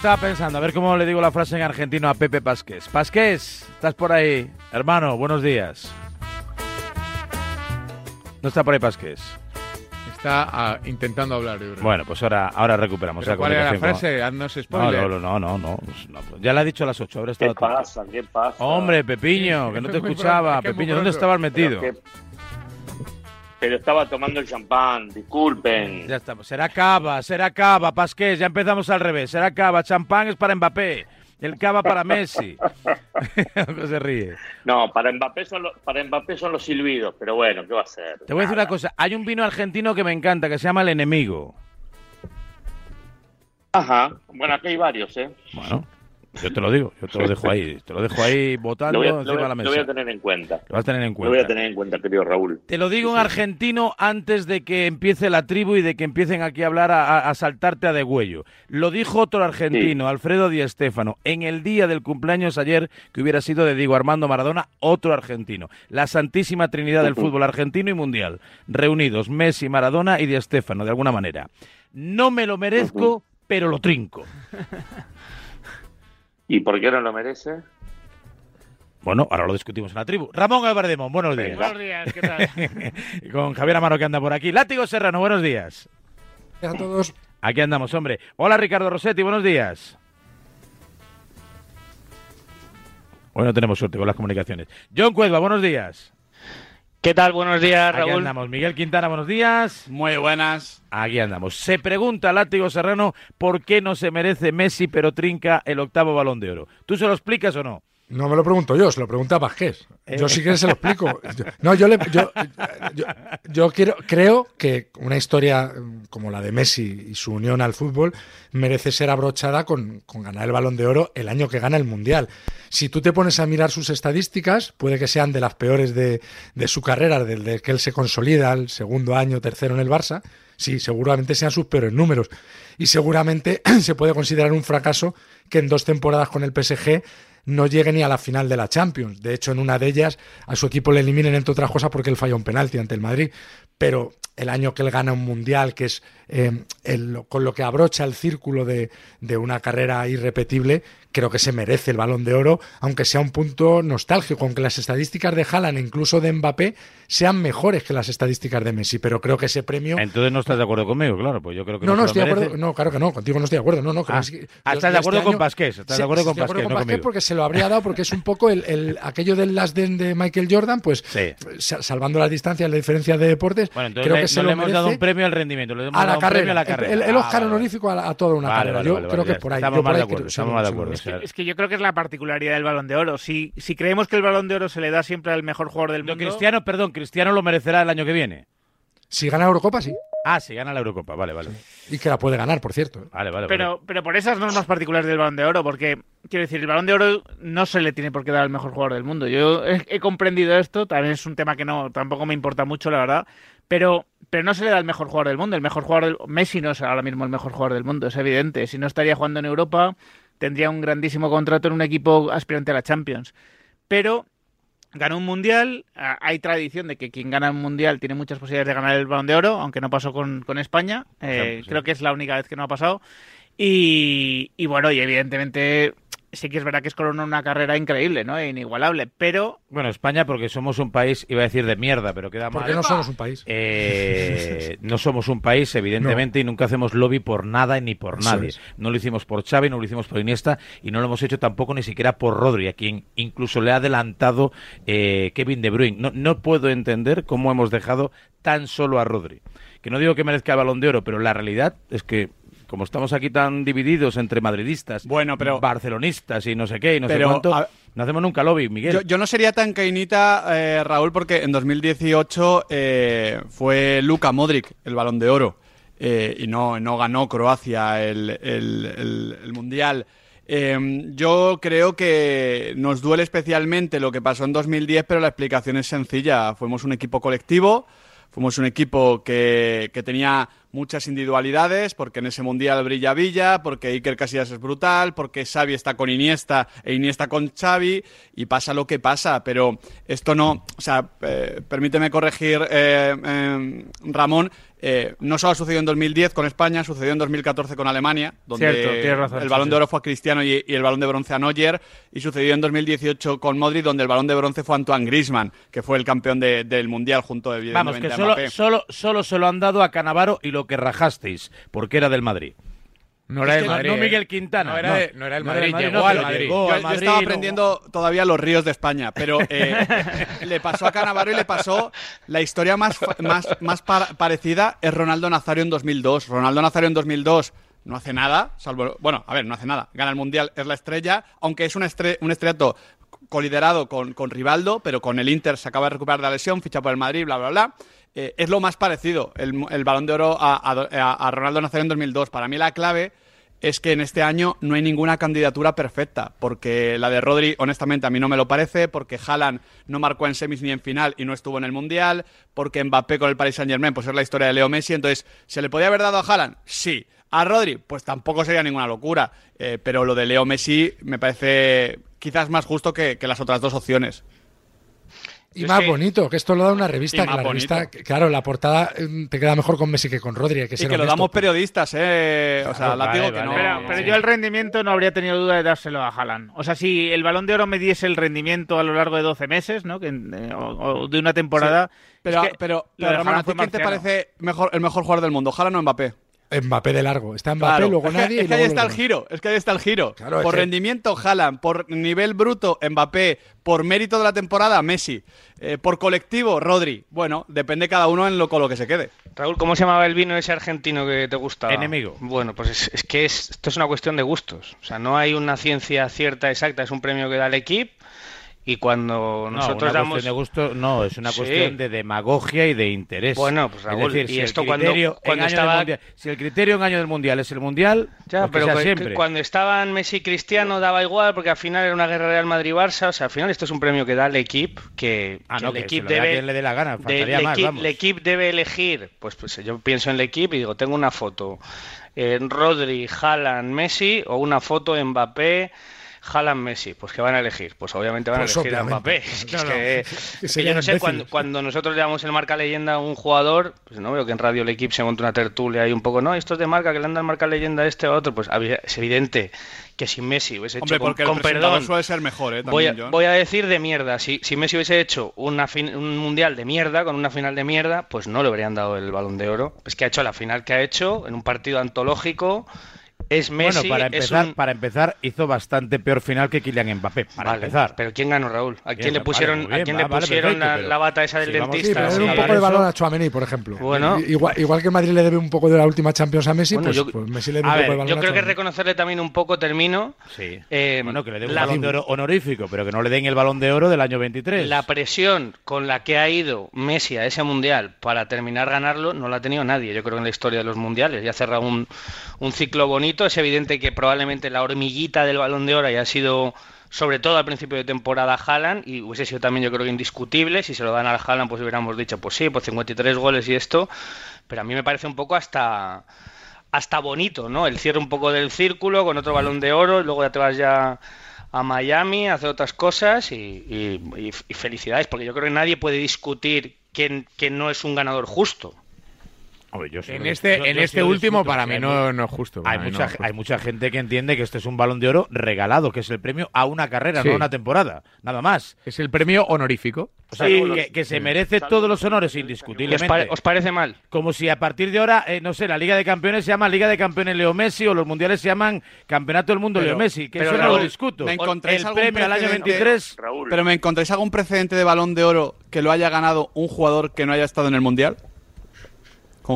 Estaba pensando, a ver cómo le digo la frase en argentino a Pepe Pasqués. Pasqués, ¿estás por ahí? Hermano, buenos días. No está por ahí Pasqués. Está ah, intentando hablar, yo creo. Bueno, pues ahora, ahora recuperamos ¿Pero la ¿Cuál era la comunicación frase? Haznos con- spoiler. No, no, no, no, no, pues no, pues ya la ha dicho a las 8, ahora ¿Qué pasa? ¿Qué pasa? Hombre, Pepiño, que no te Muy escuchaba. es que Pepiño, muy ¿dónde pronto. estabas metido? Pero, que- pero estaba tomando el champán, disculpen. Ya estamos. Será cava, será cava, Pasqués, ya empezamos al revés. Será cava, champán es para Mbappé, el cava para Messi. No se ríe. No, para Mbappé, son los, para Mbappé son los silbidos, pero bueno, ¿qué va a hacer? Te voy a decir Nada. una cosa, hay un vino argentino que me encanta, que se llama El Enemigo. Ajá, bueno, aquí hay varios, ¿eh? Bueno, yo te lo digo, yo te lo dejo ahí, te lo dejo ahí Lo votando voy, a, lo encima voy de la lo mesa. voy a tener en cuenta. Lo vas a tener en Lo voy a cuenta. tener en cuenta, querido Raúl. Te lo digo Sí, en sí. argentino antes de que empiece la tribu y de que empiecen aquí a hablar a, saltarte a degüello. Lo dijo otro argentino, Alfredo Di Stéfano, en el día del cumpleaños ayer que hubiera sido de Diego Armando Maradona, otro argentino. La santísima trinidad del fútbol argentino y mundial. Reunidos Messi, Maradona y Di Stéfano, de alguna manera. No me lo merezco, pero lo trinco. ¿Y por qué no lo merece? Bueno, ahora lo discutimos en la tribu. Ramón Álvarez de Mon, buenos días. Buenos días, ¿qué tal? Con Javier Amaro que anda por aquí. Látigo Serrano, buenos días. a todos. Aquí andamos, hombre. Hola Ricardo Rossetti, buenos días. Hoy no tenemos suerte con las comunicaciones. John Cuelva, buenos días. ¿Qué tal? Buenos días, Aquí Raúl. andamos. Miguel Quintana, buenos días. Muy buenas. Aquí andamos. Se pregunta Látigo Serrano por qué no se merece Messi pero trinca el octavo balón de oro. ¿Tú se lo explicas o no? No me lo pregunto yo, se lo pregunta Vázquez. Yo sí que se lo explico. Yo- No, yo, le, yo, yo, yo quiero, creo que una historia mm, como la de Messi y su unión al fútbol merece ser abrochada con, con ganar el balón de oro el año que gana el Mundial. Si tú te pones a mirar sus estadísticas, puede que sean de las peores de, de su carrera, desde que él se consolida el segundo año, tercero en el Barça. Sí, seguramente sean sus peores números. Y seguramente se puede considerar un fracaso que en dos temporadas con el PSG no llegue ni a la final de la Champions. De hecho, en una de ellas a su equipo le eliminen, entre otras cosas, porque él falla un penalti ante el Madrid. Pero el año que él gana un mundial, que es eh, el- con lo que abrocha el círculo de, de una carrera irrepetible, creo que se merece el balón de oro, aunque sea un punto nostálgico, aunque las estadísticas de Haaland e incluso de Mbappé sean mejores que las estadísticas de Messi. Pero creo que ese premio. Entonces no estás de acuerdo conmigo, claro, pues yo creo que No, no, no, estoy de acuerdo. No, claro que no, contigo no estoy de acuerdo. No, no, creo Ah, que ah, Yo- estás de yo acuerdo este con año- Pasqués, estás de acuerdo con Pasqués, no Pasqués conmigo. porque se lo habría dado, porque es un poco el, el- aquello del last de Michael Jordan, pues Sí. salvando las distancias, la diferencia de deportes, Bueno, entonces creo que se no lo le hemos dado un premio al rendimiento, le hemos a dado la un premio carrera. a la El- carrera. El, el Ah, Oscar vale, vale. honorífico a, a toda una Vale, carrera. vale, Yo vale, creo vale, que ya por ahí. estamos más de acuerdo, creo- estamos de acuerdo. Es que yo creo que es la particularidad del balón de oro. Si, si creemos que el balón de oro se le da siempre al mejor jugador del No, mundo. Cristiano, perdón, Cristiano lo merecerá el año que viene. Si gana Eurocopa, sí. Ah, si gana la Eurocopa, vale, vale. Y que la puede ganar, por cierto. Vale, vale, vale. Pero, pero por esas normas particulares del balón de oro, porque quiero decir, el balón de oro no se le tiene por qué dar al mejor jugador del mundo. Yo he, he comprendido esto, también es un tema que no tampoco me importa mucho, la verdad. Pero, pero no se le da al mejor jugador del mundo. El mejor jugador del Messi no es ahora mismo el mejor jugador del mundo, es evidente. Si no estaría jugando en Europa, tendría un grandísimo contrato en un equipo aspirante a la Champions. Pero ganó un mundial. Hay tradición de que quien gana un mundial tiene muchas posibilidades de ganar el balón de oro, aunque no pasó con, con España. Eh, creo que es la única vez que no ha pasado. Y, y bueno, y evidentemente sí que es verdad que es Corona una carrera increíble, ¿no? E inigualable, pero... Bueno, España porque somos un país, iba a decir de mierda, pero queda mal. Porque no somos un país. Eh, no somos un país, evidentemente, y nunca hacemos lobby por nada ni por nadie. No lo hicimos por Xavi, no lo hicimos por Iniesta, y no lo hemos hecho tampoco ni siquiera por Rodri, a quien incluso le ha adelantado eh, Kevin De Bruyne. No, no puedo entender cómo hemos dejado tan solo a Rodri. Que no digo que merezca el balón de oro, pero la realidad es que como estamos aquí tan divididos entre madridistas, bueno, pero, barcelonistas y no sé qué, y no sé cuánto, no hacemos nunca lobby, Miguel. Yo, no sería tan cainita, eh, Raúl, porque en 2018 eh, fue Luka Modric el balón de oro eh, y no, no ganó Croacia el, el Mundial. Em, yo creo que nos duele especialmente lo que pasó en 2010, pero la explicación es sencilla. Fuimos un equipo colectivo, fuimos un equipo que, que tenía muchas individualidades, porque en ese mundial brilla Villa, porque Iker Casillas es brutal, porque Xavi está con Iniesta e Iniesta con Xavi, y pasa lo que pasa, pero esto no, o sea, eh, permíteme corregir, eh, em, Ramón, eh, no solo ha sucedido en 2010 con España, sucedió en 2014 con Alemania, donde el balón de oro fue a Cristiano y, el balón de bronce a Neuer, y sucedió en 2018 con Modric, donde el balón de bronce fue a Antoine Griezmann, que fue el campeón del Mundial junto de Vamos, que solo, solo, solo se lo han dado a Canavaro y lo que rajasteis, porque era del Madrid. No era del Madrid. No, Miguel Quintana. No era, el Madrid, llegó al Madrid. yo, estaba aprendiendo todavía los ríos de España, pero eh, le pasó a Canavaro y le pasó la historia más, más, más parecida es Ronaldo Nazario en 2002. Ronaldo Nazario en 2002 no hace nada, salvo, bueno, a ver, no hace nada. Gana el Mundial, es la estrella, aunque es un, un estrellato coliderado con, con Rivaldo, pero con el Inter se acaba de recuperar de la lesión, ficha por el Madrid, bla, bla, bla. Eh, es lo más parecido, el, balón de oro a, Ronaldo Nazario en 2002. Para mí la clave es que en este año no hay ninguna candidatura perfecta, porque la de Rodri, honestamente, a mí no me lo parece, porque Haaland no marcó en semis ni en final y no estuvo en el Mundial, porque Mbappé con el Paris Saint-Germain, pues es la historia de Leo Messi, entonces, ¿se le podía haber dado a Haaland? Sí. ¿A Rodri? Pues tampoco sería ninguna locura, eh, pero lo de Leo Messi me parece quizás más justo que las otras dos opciones. Y más bonito, que esto lo da una revista. Que la revista, claro, la portada mm, te queda mejor con Messi que con Rodri. Que y que lo damos periodistas, ¿eh? O sea, la digo que no. Pero, yo el rendimiento no habría tenido duda de dárselo a Haaland. O sea, si el balón de oro me diese el rendimiento a lo largo de 12 meses, ¿no? Que, eh, o, de una temporada. Pero, pero, quién te parece mejor, el mejor jugador del mundo? ¿Haaland o Mbappé? Mbappé de largo. Está Mbappé, luego nadie. Es que, ahí está el giro. Es que ahí está el giro. por rendimiento, Haaland. Por nivel bruto, Mbappé. Por mérito de la temporada, Messi. Eh, por colectivo, Rodri. Bueno, depende cada uno en lo, con lo que se quede. Raúl, ¿cómo se llamaba el vino ese argentino que te gusta? Enemigo. Bueno, pues es, que esto es una cuestión de gustos. O sea, no hay una ciencia cierta exacta. Es un premio que da el equipo y cuando nosotros no, una de gusto, no, es una cuestión de demagogia y de interés. Bueno, pues Raúl, y si esto cuando, estaba... si el criterio en año del mundial es el mundial, ya, pues pero siempre. cuando estaban Messi y Cristiano daba igual porque al final era una guerra Real Madrid-Barça, o sea, al final esto es un premio que da el equipo que, ah, no, el equipo debe le dé la gana, el equipo debe elegir, pues, pues yo pienso en el equipo y digo, tengo una foto en Rodri, Haaland, Messi o una foto en Mbappé Haaland Messi, pues ¿qué van a elegir? Pues obviamente van a pues elegir a Mbappé. Es que, yo no sé, cuando, nosotros le damos el marca leyenda a un jugador, pues no veo que en Radio El Equipo se monte una tertulia y un poco, no, esto es de marca, que le andan marca leyenda a este o a otro, pues es evidente que si Messi hubiese hecho porque con, perdón suele ser mejor, ¿eh? voy, a, decir de mierda, si, si Messi hubiese hecho una un mundial de mierda con una final de mierda, pues no le habrían dado el Balón de Oro. Es que ha hecho la final que ha hecho en un partido antológico es Messi. Bueno, para empezar, para empezar, hizo bastante peor final que Kylian Mbappé. Para empezar. Pero ¿quién ganó, Raúl? ¿A quién le pusieron, ¿a quién le pusieron la, bata esa del dentista? Sí, un poco de balón a Chouameni, por ejemplo. Bueno. Igual, igual, que Madrid le debe un poco de la última Champions a Messi, pues, pues, Messi le debe un poco de balón Yo creo que reconocerle también un poco, termino. Sí. Eh, bueno, que le den un balón de oro honorífico, pero que no le den el balón de oro del año 23. La presión con la que ha ido Messi a ese mundial para terminar ganarlo no la ha tenido nadie, yo creo, en la historia de los mundiales. Ya ha cerrado un, un ciclo bonito. Es evidente que probablemente la hormiguita del balón de oro haya sido sobre todo al principio de temporada Haaland y hubiese sido también yo creo indiscutible. Si se lo dan al Haaland pues hubiéramos dicho pues sí pues 53 goles y esto. Pero a mí me parece un poco hasta hasta bonito no el cierre un poco del círculo con otro balón de oro luego ya te vas ya a Miami, a hacer otras cosas y felicidades, porque yo creo que nadie puede discutir que, que no es un ganador justo. Hombre, yo sí En este, yo- en yo este último, para mí no, es justo. Hay mucha, no es justo. hay mucha gente que entiende que este es un balón de oro regalado, que es el premio a una carrera, Sí. no a una temporada. Nada más. Es el premio honorífico. O sea, Sí. que, que se merece todos los honores ¿Os, indiscutiblemente. pare- os parece mal? Como si a partir de ahora, eh, no sé, la Liga de Campeones se llama Liga de Campeones Leo Messi o los Mundiales se llaman Campeonato del Mundo Pero- Leo Messi, que pero eso no lo discuto. ¿me encontráis El algún premio al año precedente? 23... Raúl. Pero ¿me encontráis algún precedente de balón de oro que lo haya ganado un jugador que no haya estado en el Mundial?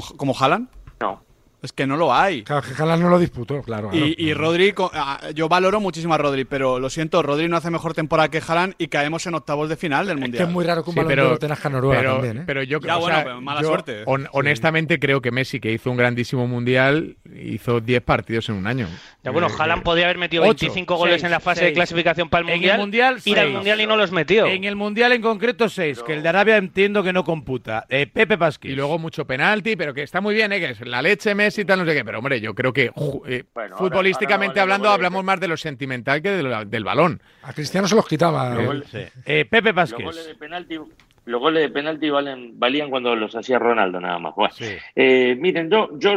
¿Como Haaland? No. Es que no lo hay. Claro, que Haaland no lo disputó, claro. claro. Y, y Rodri, ah, yo valoro muchísimo a Rodri, pero lo siento, Rodri no hace mejor temporada que Haaland y caemos en octavos de final del Es Mundial. que es muy raro que un Sí, balón pero, oro te nazca en Noruega pero, también, ¿eh? pero yo Ya, creo bueno, o sea, pero mala yo, suerte. hon- honestamente creo que Messi, que hizo un grandísimo mundial, hizo 10 partidos en un año. Ya, bueno, Eh, Haaland eh, podía haber metido ocho, 25 goles en la fase de clasificación para el En el Mundial, Mundial, ir al. Mundial y no los metió. En el Mundial en concreto 6, que el de Arabia entiendo que no computa. Eh, Pepe Pasquis. Y luego mucho penalti, pero que está muy bien, ¿eh? que es la leche Messi y tal, no sé qué. Pero hombre, yo creo que eh, Bueno, futbolísticamente ahora hablando los hablamos más de lo sentimental que de lo- del balón. A Cristiano se los quitaba. Los eh. goles-. Eh, Pepe Los Pasquis. goles de penalti, los goles de penalti valen, valían cuando los hacía Ronaldo nada más. Bueno, Sí. eh, miren, yo, yo, sé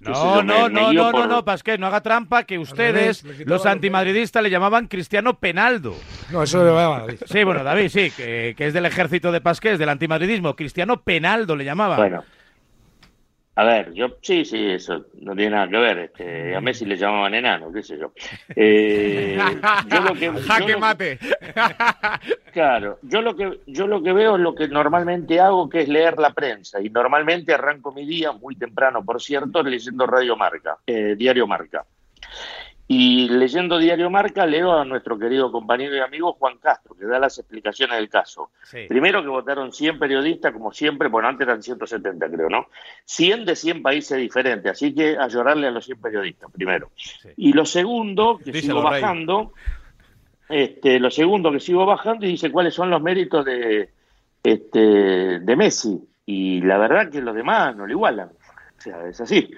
No, yo, no, me- me no, no, no, por- no, Pasqués, no haga trampa que ustedes, revés, los los antimadridistas, le llamaban Cristiano Penaldo. No, eso lo llevaba David. Sí, bueno, David, sí, que, que es del ejército de Pasqués, del antimadridismo. Cristiano Penaldo le llamaban. Bueno. A ver, yo sí, sí, eso no tiene nada que ver. Este, a Messi le llamaban enano, qué sé yo. Eh, yo lo que, yo Jaque lo- mate. Claro, yo lo que yo lo que veo es lo que normalmente hago, que es leer la prensa y normalmente arranco mi día muy temprano, por cierto, leyendo Radio Marca, eh, Diario Marca. Y leyendo Diario Marca leo a nuestro querido compañero y amigo Juan Castro, que da las explicaciones del caso. Sí. Primero que votaron 100 periodistas, como siempre, bueno, antes eran 170 creo, ¿no? 100 de 100 países diferentes, así que a llorarle a los 100 periodistas, primero. Y lo segundo, que Díselo, sigo Rey. bajando, este, lo segundo que sigo bajando y dice cuáles son los méritos de, este, de Messi. Y la verdad que los demás no lo igualan. O sea, es así.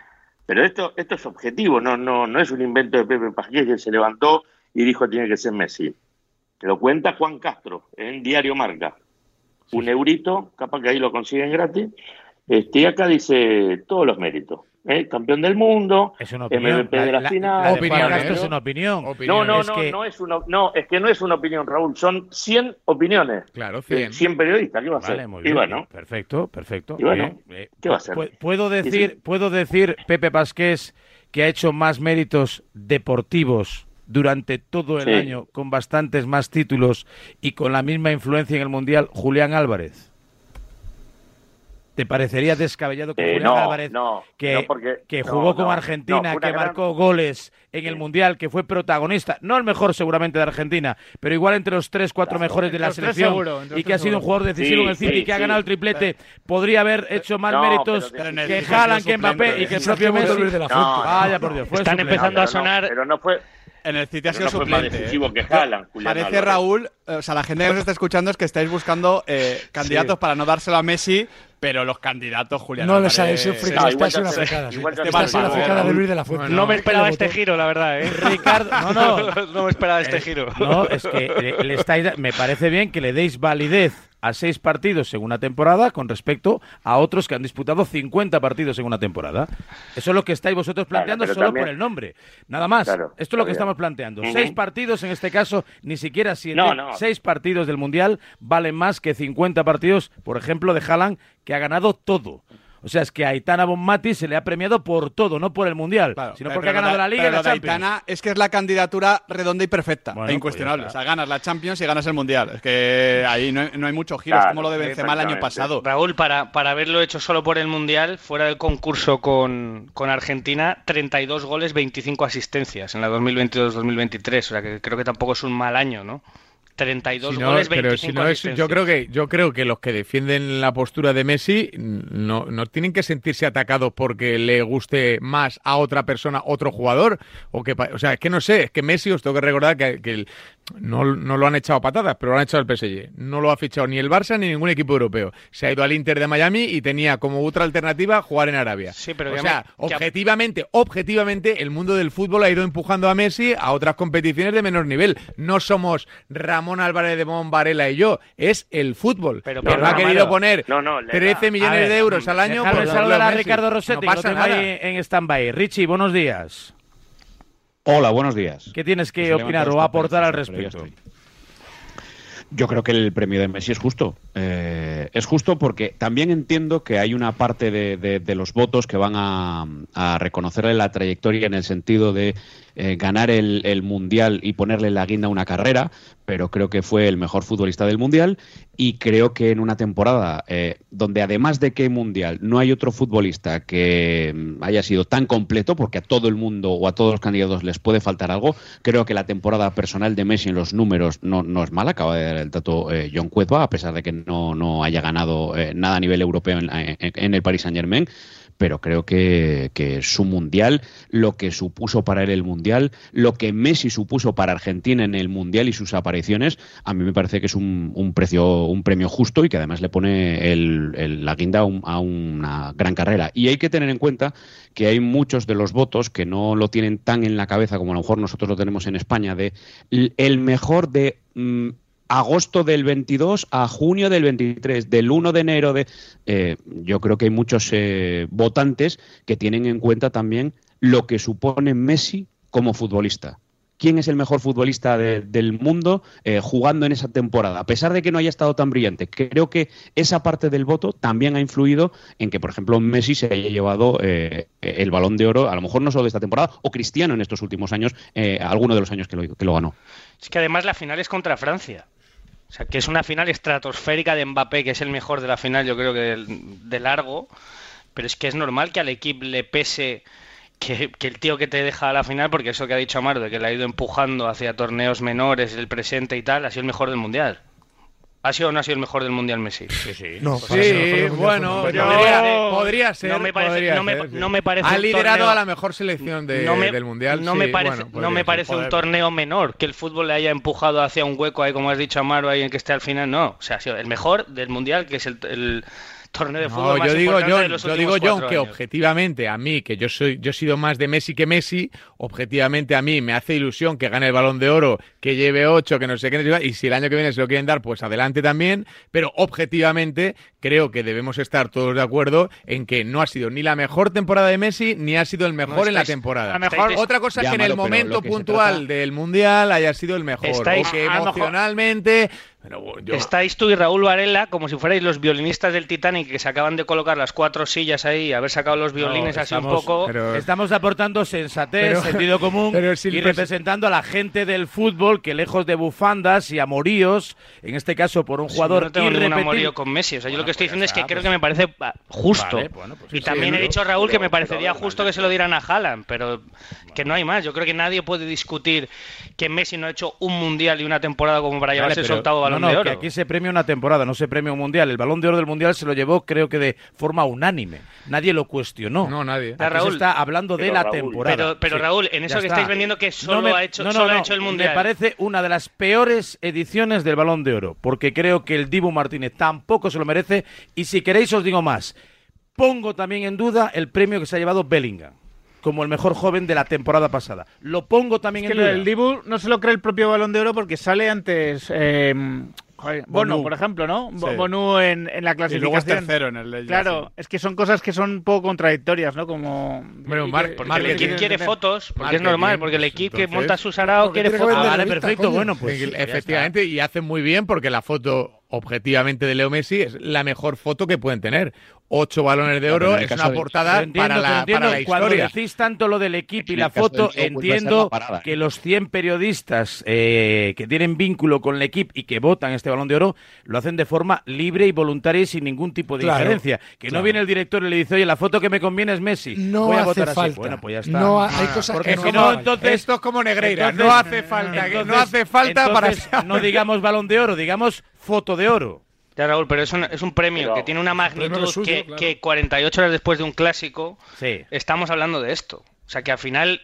Pero esto, esto es objetivo, no, no, no es un invento de Pepe Pasqués que se levantó y dijo tiene que ser Messi. Lo cuenta Juan Castro en Diario Marca. Un eurito, capaz que ahí lo consiguen gratis. Este, y acá dice todos los méritos. ¿Eh? Campeón del mundo, Es una opinión. MVP de la, final. la Opinión, ¿eh? es una opinión. Opinión. No, no, Es no, que- no es una, no, es que no es una opinión, Raúl, son 100 opiniones. Claro, 100, 100. periodistas, ¿qué va a hacer? Vale, muy Y bien. bueno, Perfecto, perfecto. Y bueno, Bien, eh, ¿qué va a hacer? pu- Puedo decir, sí. puedo decir, Pepe Pasqués, que ha hecho más méritos deportivos durante todo el Sí. año, con bastantes más títulos y con la misma influencia en el Mundial, Julián Álvarez. ¿Te parecería descabellado que Eh, Julián no, Álvarez, no, que, no, porque- que no, jugó con Argentina, que gran- marcó goles en el Mundial, que fue protagonista, no el mejor seguramente de Argentina, pero igual entre los tres, cuatro mejores de la selección seguro, y que ha sido un jugador decisivo Sí, en el City, sí, que ha sí. ganado el triplete, podría haber hecho más No, méritos pero que Haaland, que Mbappé y que el propio Messi. volver de la No, fuente. Vaya por Dios, fue Están suplente. empezando a sonar pero no fue, En el City ha sido no fue más suplente. ¿eh? decisivo que Haaland, Julián Parece, Álvarez. Raúl, eh, o sea, la gente que nos está escuchando es que estáis buscando eh, candidatos para no dárselo a Messi, pero los candidatos, Julián No les ha eh, fricada. No, esta igual ha sido ya una ya Esta ve. fricada de Luis de la Fuente. No me esperaba este giro, la verdad, ¿eh? Ricardo, no, no, no me esperaba este giro. No, es que le, le estáis, me parece bien que le deis validez a seis partidos en una temporada con respecto a otros que han disputado 50 partidos en una temporada. Eso es lo que estáis vosotros planteando solo también- por el nombre. Nada más. Claro, Esto es lo que estamos planteando. Seis partidos, en este caso, ni siquiera siete. No, no. Seis partidos del Mundial valen más que 50 partidos, por ejemplo, de Haaland, que ha ganado todo. O sea, es que a Aitana Bonmati se le ha premiado por todo, no por el Mundial, Claro, sino porque ha ganado la Liga y la Champions. Aitana es que es la candidatura redonda y perfecta, Bueno, e incuestionable. pues o ya sea, ganas la Champions y ganas el Mundial. Es que ahí no hay, no hay mucho giro, es Claro, como lo de Benzema el año pasado. Raúl, para, para haberlo hecho solo por el Mundial, fuera del concurso con, con Argentina, 32 goles, 25 asistencias en la 2022-2023. O sea que creo que tampoco es un mal año, ¿no? 32 Si no, goles, pero 25 si no es, yo creo que yo creo que los que defienden la postura de Messi no, no tienen que sentirse atacados porque le guste más a otra persona otro jugador o que o sea es que no sé es que Messi os tengo que recordar que, que el- no, no lo han echado patadas pero lo han echado al PSG no lo ha fichado ni el Barça ni ningún equipo europeo. Se ha ido al Inter de Miami y tenía como otra alternativa jugar en Arabia. Sí, pero o que sea me- objetivamente objetivamente el mundo del fútbol ha ido empujando a Messi a otras competiciones de menor nivel. No somos Ramón Álvarez de Mon Varela y yo es el fútbol Pero, que pero, no ha querido poner no, no, le 13 da- millones A ver, de euros al año por saludar a. Ricardo Rossetti, no que lo pasa tengo nada ahí en stand-by. Richie, buenos días. Hola, buenos días. ¿Qué tienes que Se opinar o aportar al respecto? Yo creo que el premio de Messi es justo. Eh, es justo porque también entiendo que hay una parte de, de- de los votos que van a, a reconocerle la trayectoria en el sentido de eh, ganar el, Mundial y ponerle la guinda a una carrera, pero creo que fue el mejor futbolista del Mundial y creo que en una temporada eh, donde además de que Mundial no hay otro futbolista que mm, haya sido tan completo, porque a todo el mundo o a todos los candidatos les puede faltar algo, creo que la temporada personal de Messi en los números no, no es mala, acaba de dar el dato eh, John Cueva, a pesar de que no, no haya ganado eh, nada a nivel europeo en- en el Paris Saint Germain pero creo que, su mundial, lo que supuso para él el mundial, lo que Messi supuso para Argentina en el mundial y sus apariciones, a mí me parece que es un, precio, un premio justo y que además le pone la guinda a, un- a una gran carrera. Y hay que tener en cuenta que hay muchos de los votos que no lo tienen tan en la cabeza como a lo mejor nosotros lo tenemos en España, de el mejor de mm, agosto del 22 a junio del 23, del 1 de enero de... eh, yo creo que hay muchos eh, votantes que tienen en cuenta también lo que supone Messi como futbolista. ¿Quién es el mejor futbolista de- del mundo eh, jugando en esa temporada? A pesar de que no haya estado tan brillante, creo que esa parte del voto también ha influido en que, por ejemplo, Messi se haya llevado el balón de oro, a lo mejor no solo de esta temporada, o Cristiano en estos últimos años, alguno de los años que lo, que lo ganó. Es que además la final es contra Francia. O sea, que es una final estratosférica de Mbappé, que es el mejor de la final, yo creo que de, largo. Pero es que es normal que al equipo le pese que, que el tío que te deja a la final, porque eso que ha dicho Amaro, de que le ha ido empujando hacia torneos menores, el presente y tal, ha sido el mejor del mundial. ¿Ha sido o no ha sido el mejor del mundial Messi? Sí, sí. No, Sí, mundial bueno, yo- podría, podría ser. No me parece- podría no me- ser, sí. no me parece Ha liderado torneo- a la mejor selección de- no me, del mundial. no sí, me parece, bueno, no me parece un torneo menor que el fútbol le haya empujado hacia un hueco ahí, como has dicho Amaro, ahí en que esté al final. No, o sea, ha sido el mejor del mundial, que es el, el torneo de No, fútbol más yo digo, importante de John, los yo digo John, que años. objetivamente a mí, que yo soy, yo he sido más de Messi que Messi, objetivamente a mí me hace ilusión que gane el Balón de Oro, que lleve ocho, que no sé qué, no y si el año que viene se lo quieren dar, pues adelante también, pero objetivamente creo que debemos estar todos de acuerdo en que no ha sido ni la mejor temporada de Messi, ni ha sido el mejor en la temporada. mejor- Otra cosa es que en el momento puntual trata- del Mundial haya sido el mejor, Estáis- o que emocionalmente... Pero yo- Estáis tú y Raúl Varela como si fuerais los violinistas del Titanic que se acaban de colocar las cuatro sillas ahí y haber sacado los violines No, así un poco. pero- Estamos aportando sensatez, Pero- sentido común pero si el y pres- representando a la gente del fútbol que lejos de bufandas y amoríos, en este caso por un Sí, jugador yo no tengo ningún amorío con Messi. O sea, yo lo que estoy pues diciendo es que creo pues- que me parece ah, justo. Vale, bueno, pues y sí, también sí, he ¿no? dicho, Raúl, que me parecería pero- justo que se lo dieran a Haaland, pero que no hay más. Yo creo que nadie puede discutir que Messi no ha hecho un mundial y una temporada como para Vale, llevarse pero- octavo balón no, no, de que aquí se premia una temporada, no se premia un mundial. El balón de oro del mundial se lo llevó, creo que de forma unánime. Nadie lo cuestionó. No, nadie. Aquí Raúl, se está hablando de pero la Raúl, temporada. Pero, pero Sí, Raúl, en eso que está. estáis vendiendo que solo, No me- ha, hecho, no, no, solo ha hecho el mundial. Me parece una de las peores ediciones del Balón de Oro, porque creo que el Dibu Martínez tampoco se lo merece. Y si queréis, os digo más. Pongo también en duda el premio que se ha llevado Bellingham como el mejor joven de la temporada pasada. Lo pongo también Es que en del Dibu no se lo cree el propio Balón de Oro porque sale antes eh, joder, por ejemplo, ¿no? Sí. Bonú en, en la Y luego es clasificación. tercero en el Claro, es que son cosas que son un poco contradictorias, ¿no? Como... Hombre, un y mar- que- Porque el equipo quiere tener. fotos, porque es normal, porque el pues, equipo que monta su sarao Porque quiere fotos. Ah, vale, perfecto. coño. Bueno, pues Sí, efectivamente, y hacen muy bien porque la foto objetivamente de Leo Messi es la mejor foto que pueden tener. Ocho balones de oro, es una portada para, la, para la Cuando historia. decís tanto lo del equipo y la foto, show ser entiendo parada. que los 100 periodistas eh, que tienen vínculo con el equipo y que votan este balón de oro lo hacen de forma libre y voluntaria y sin ningún tipo de Claro, injerencia. Que no viene el director y le dice, oye, la foto que me conviene es Messi. No Voy a hace votar así. falta. Bueno, pues ya está. No, hay cosas Porque que si no no, entonces... Esto es como Negreira, entonces- no hace falta, que- no hace falta para no digamos balón de oro, digamos foto de oro. Ya, Raúl, pero es un, es un premio Pero- que tiene una magnitud suyo, que, claro. que 48 horas después de un clásico Sí. estamos hablando de esto. O sea que al final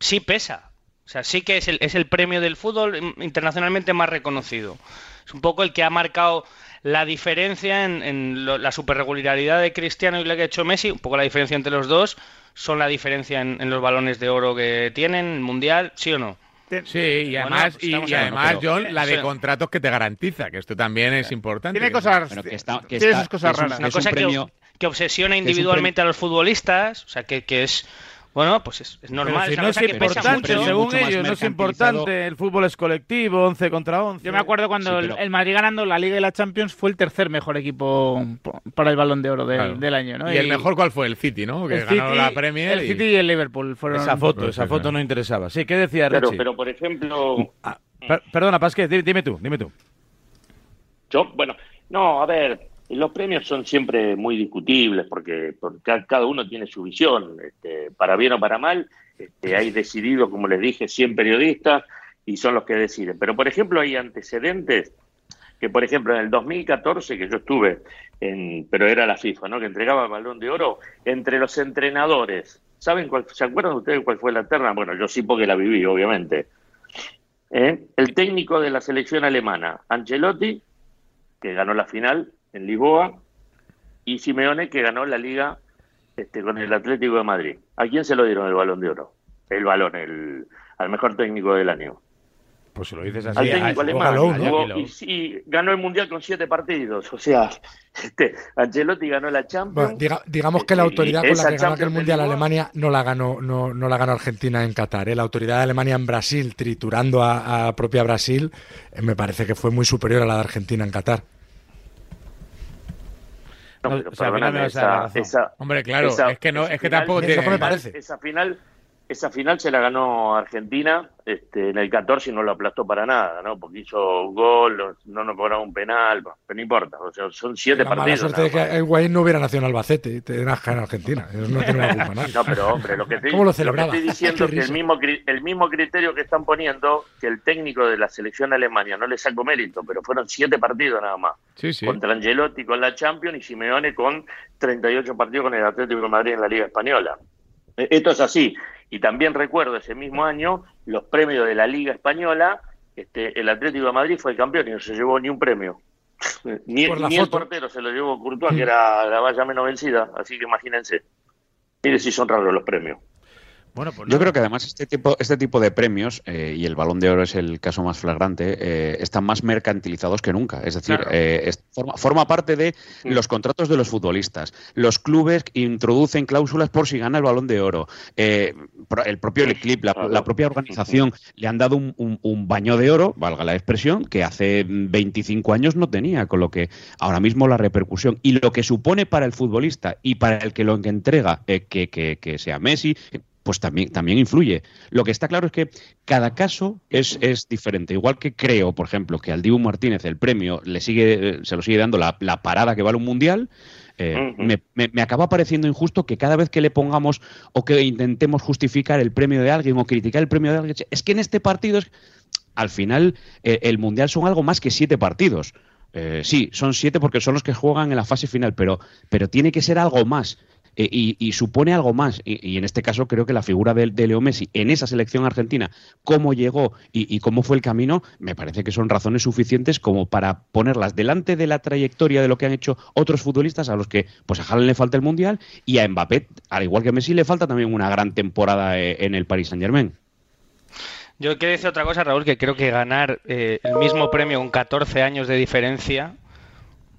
sí pesa. O sea, sí que es el, es el premio del fútbol internacionalmente más reconocido. Es un poco el que ha marcado la diferencia en, en lo- la superregularidad de Cristiano y la que ha hecho Messi. Un poco la diferencia entre los dos son la diferencia en, en los balones de oro que tienen, el mundial, ¿sí o no? Sí, y Bueno, además, pues y- además John, la de contratos que te garantiza, que esto también es importante. Tiene cosas. Bueno, que está- que tiene está- sus cosas es raras. Una es un cosa que, premio- que obsesiona individualmente a los futbolistas, o sea, que, que es, bueno, pues es, es Pero normal, si es una no es pesa importante, mucho. según mucho ellos, no es importante. El fútbol es colectivo, 11 contra 11. Yo me acuerdo cuando Sí, el- pero- el Madrid ganando la Liga y la Champions fue el tercer mejor equipo po- para el Balón de Oro del, Claro. del año, ¿no? ¿Y el mejor cuál fue? El City, ¿no? Que el ganó City- la Premier. El y- City y el Liverpool fueron. Esa foto, Pues esa foto no interesaba. Sí, ¿qué decía Richie? pero por ejemplo, Ah, per- perdona, Pasquez, di- dime tú, dime tú. Yo, bueno, no, a ver, los premios son siempre muy discutibles porque, porque ca- cada uno tiene su visión, este, para bien o para mal. Este, hay decidido, como les dije, 100 periodistas y son los que deciden. Pero, por ejemplo, hay antecedentes que, por ejemplo, en el 2014, que yo estuve, en, pero era la FIFA, ¿no? Que entregaba el balón de oro entre los entrenadores. ¿Saben cuál, ¿Se acuerdan ustedes cuál fue la terna? Bueno, yo sí porque la viví, obviamente. ¿Eh? El técnico de la selección alemana, Ancelotti, que ganó la final en Lisboa, y Simeone, que ganó la liga este, con el Atlético de Madrid. ¿A quién se lo dieron el balón de oro? El balón, el, al mejor técnico del año. Pues si lo dices así. al ah, técnico es- alemán. Y, ganó el Mundial con siete partidos. O sea, este, Ancelotti ganó la Champions. Bueno, diga- digamos que la Y- autoridad con la que ganó aquel mundial Lisboa- Alemania no la ganó, no, no la ganó Argentina en Qatar. ¿eh? La autoridad de Alemania en Brasil, triturando a, a propia Brasil, eh, me parece que fue muy superior a la de Argentina en Qatar. No, o sea, perdóname, esa- esa- Hombre, claro, esa- es que no, es que tampoco tiene. me parece. Esa final, esa final se la ganó Argentina este, en el 14 y no lo aplastó para nada, ¿no? Porque hizo un gol, no nos cobraba un penal, pero no importa. O sea, son siete La partidos. suerte de nada que Higuaín no hubiera nacido en Albacete y te nazca en Argentina. No tiene una culpa más. No, pero hombre, lo que, te, ¿Cómo lo que celebraba? estoy diciendo es que el mismo, el mismo criterio que están poniendo, que el técnico de la selección alemania no le saco mérito, pero fueron siete partidos nada más. Sí, sí. Contra Angelotti con la Champions y Simeone con 38 partidos con el Atlético de Madrid en la Liga Española. Eh, Esto es así. Y también recuerdo ese mismo año los premios de la Liga Española. Este, el Atlético de Madrid fue el campeón y no se llevó ni un premio. ni Por la ni el portero se lo llevó Courtois, Mm. que era la valla menos vencida. Así que imagínense. Mire si son raros los premios. Bueno, pues Yo creo que además este tipo, este tipo de premios, eh, y el balón de oro es el caso más flagrante, eh, están más mercantilizados que nunca. Es decir, Claro. eh, es- forma, forma parte de los contratos de los futbolistas. Los clubes introducen cláusulas por si gana el balón de oro. El propio Leclip, la, la propia organización, le han dado un, un- un baño de oro, valga la expresión, que hace 25 años no tenía, con lo que ahora mismo la repercusión y lo que supone para el futbolista y para el que lo entrega, que, que- que sea Messi, pues también, también influye. Lo que está claro es que cada caso es, es diferente. Igual que creo, por ejemplo, que al Dibu Martínez el premio le sigue, se lo sigue dando la, la parada que vale un mundial. eh, me- me acaba pareciendo injusto que cada vez que le pongamos o que intentemos justificar el premio de alguien o criticar el premio de alguien, es que en este partido es... al final eh, el mundial son algo más que siete partidos. Eh, sí, son siete porque son los que juegan en la fase final, pero, pero tiene que ser algo más. Eh, y, supone algo más. Y, en este caso creo que la figura de, Leo Messi en esa selección argentina, cómo llegó y, cómo fue el camino, me parece que son razones suficientes como para ponerlas delante de la trayectoria de lo que han hecho otros futbolistas a los que pues a Haaland le falta el Mundial y a Mbappé, al igual que a Messi, le falta también una gran temporada eh, en el Paris Saint Germain. Yo quiero decir otra cosa, Raúl, que creo que ganar eh, el mismo premio con 14 años de diferencia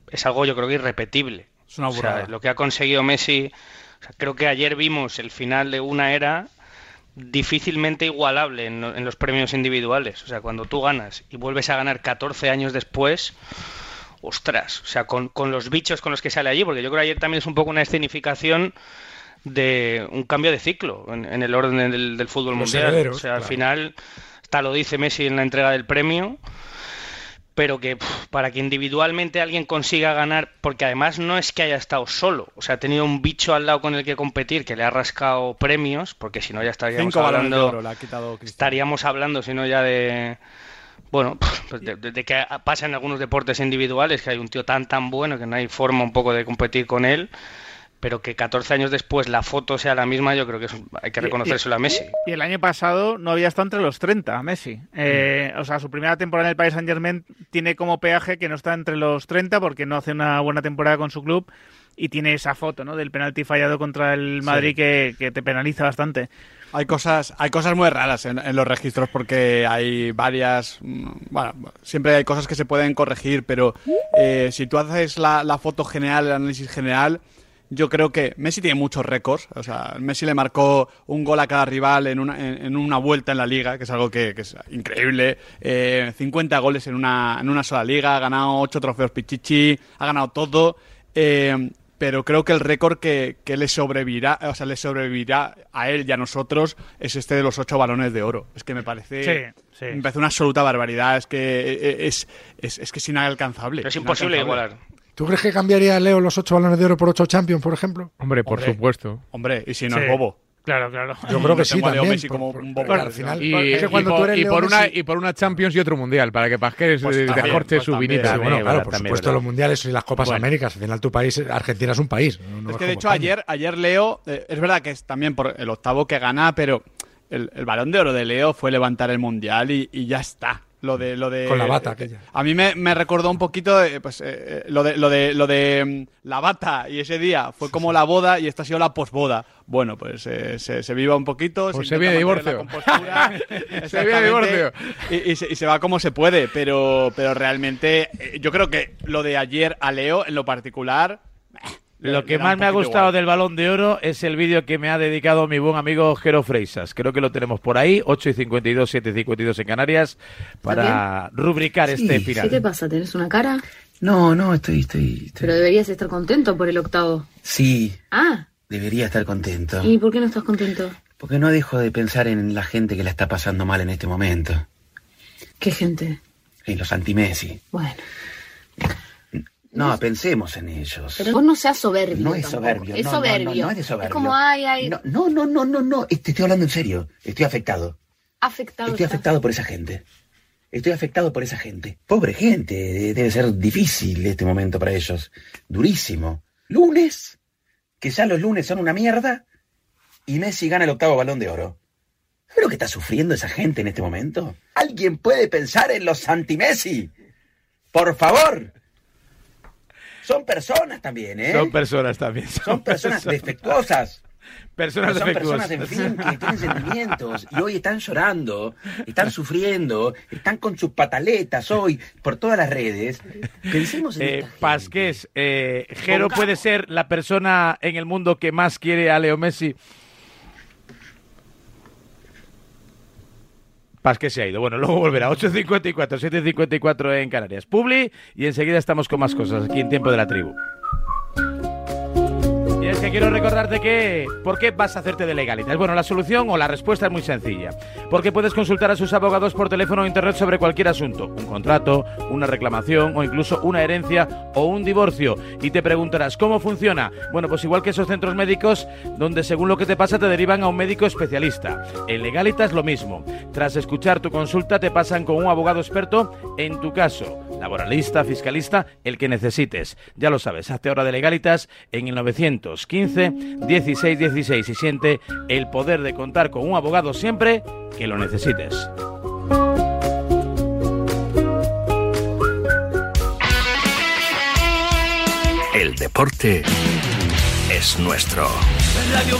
es algo yo creo que irrepetible. Es una O sea, burrada. lo que ha conseguido Messi, o sea, creo que ayer vimos el final de una era difícilmente igualable en, en los premios individuales. O sea, cuando tú ganas y vuelves a ganar 14 años después, ostras, o sea, con, con los bichos con los que sale allí, porque yo creo que ayer también es un poco una escenificación de un cambio de ciclo en, el orden del, fútbol mundial. o sea, al final, hasta lo dice Messi en la entrega del premio, pero que para que individualmente alguien consiga ganar, porque además no es que haya estado solo, o sea, ha tenido un bicho al lado con el que competir que le ha rascado premios, porque si no ya estaríamos hablando, estaríamos hablando, si no ya de bueno, pues de, de, que pasa en algunos deportes individuales que hay un tío tan tan bueno que no hay forma un poco de competir con él pero que 14 años después la foto sea la misma, yo creo que hay que reconocérselo a Messi. Y el año pasado no había estado entre los 30, Messi. Eh, o sea, su primera temporada en el Paris Saint Germain tiene como peaje que no está entre los 30 porque no hace una buena temporada con su club y tiene esa foto ¿no? del penalti fallado contra el Madrid que, te penaliza bastante. Hay cosas, hay cosas muy raras en, los registros porque hay varias. Mm, bueno, siempre hay cosas que se pueden corregir, pero eh, si tú haces la, la foto general, el análisis general, yo creo que Messi tiene muchos récords. O sea, Messi le marcó un gol a cada rival en una, en, una vuelta en la liga, que es algo que, es increíble. 50 eh, goles en una, en una sola liga, ha ganado 8 trofeos Pichichi, ha ganado todo. Eh, pero creo que el récord que, le sobrevivirá, o sea, le sobrevivirá a él y a nosotros es este de los ocho balones de oro. Es que me parece, Me parece una absoluta barbaridad. Es que eh, es, es, es que es inalcanzable. es imposible igualar. ¿Tú crees que cambiaría Leo los ocho balones de oro por ocho Champions, por ejemplo? Hombre, por supuesto. Hombre, y si no es bobo. Claro, claro. Yo creo que sí, también. Messi como un bobo. al final, y, por, una, y por una Champions y otro Mundial, para que Pasquez pues pues su vinita. bueno, claro, por supuesto, los Mundiales y las Copas Américas. Al final tu país, Argentina es un país. es que, de hecho, ayer, ayer Leo, eh, es verdad que es también por el octavo que gana, pero el, balón de oro de Leo fue levantar el Mundial y ya está. Lo de, lo de, Con la bata aquella. A mí me, me recordó un poquito pues, eh, lo de, lo de, lo de mm, la bata y ese día fue como la boda y esta ha sido la posboda. Bueno, pues eh, se, se, viva un poquito. Pues se, viene divorcio. se viene divorcio. Y, se, y, se, va como se puede, pero, pero realmente eh, yo creo que lo de ayer a Leo en lo particular lo que más me ha gustado del balón de oro es el vídeo que me ha dedicado mi buen amigo Jero Freisas. Creo que lo tenemos por ahí, 8 y 52, 7 y 52 en Canarias, para rubricar este final. ¿Qué te pasa? ¿Tienes una cara? No, no, estoy, estoy, Pero deberías estar contento por el octavo. Sí. Ah. Debería estar contento. ¿Y por qué no estás contento? Porque no dejo de pensar en la gente que la está pasando mal en este momento. ¿Qué gente? En los anti-Messi. Bueno. No, pensemos en ellos. Pero vos no seas soberbio. No es soberbio. Es soberbio. No, es de soberbio. Es como, ay, ay. No, no, no, no, no, no. Te estoy hablando en serio. Estoy afectado. Afectado. Estoy afectado por esa gente. Estoy afectado por esa gente. Pobre gente. Debe ser difícil este momento para ellos. Durísimo. Lunes. Que ya los lunes son una mierda. Y Messi gana el octavo balón de oro. ¿Sabes lo que está sufriendo esa gente en este momento? ¿Alguien puede pensar en los anti-Messi? Por favor son personas también, ¿eh? Son personas también. Son, personas, defectuosas. Personas son personas, en fin, que tienen sentimientos y hoy están llorando, están sufriendo, están con sus pataletas hoy por todas las redes. Pensemos en eh, Pasqués, eh, Jero puede ser la persona en el mundo que más quiere a Leo Messi que se ha ido. Bueno, luego volverá. 8.54, 7.54 en Canarias. Publi y enseguida estamos con más cosas aquí en Tiempo de la Tribu. Es que quiero recordarte que, ¿por qué vas a hacerte de legalitas? Bueno, la solución o la respuesta es muy sencilla. Porque puedes consultar a sus abogados por teléfono o internet sobre cualquier asunto, un contrato, una reclamación o incluso una herencia o un divorcio. Y te preguntarás, ¿cómo funciona? Bueno, pues igual que esos centros médicos donde según lo que te pasa te derivan a un médico especialista. En Legalitas lo mismo. Tras escuchar tu consulta te pasan con un abogado experto en tu caso. Laboralista, fiscalista, el que necesites. Ya lo sabes, hazte ahora de Legalitas en el 900 15 16 16 y siente el poder de contar con un abogado siempre que lo necesites. El deporte es nuestro. Radio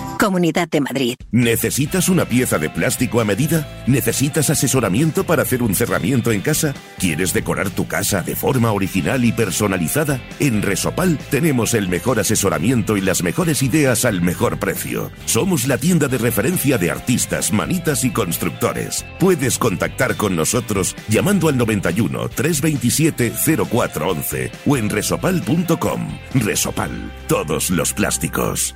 Comunidad de Madrid. ¿Necesitas una pieza de plástico a medida? ¿Necesitas asesoramiento para hacer un cerramiento en casa? ¿Quieres decorar tu casa de forma original y personalizada? En Resopal tenemos el mejor asesoramiento y las mejores ideas al mejor precio. Somos la tienda de referencia de artistas, manitas y constructores. Puedes contactar con nosotros llamando al 91 327 0411 o en resopal.com. Resopal, todos los plásticos.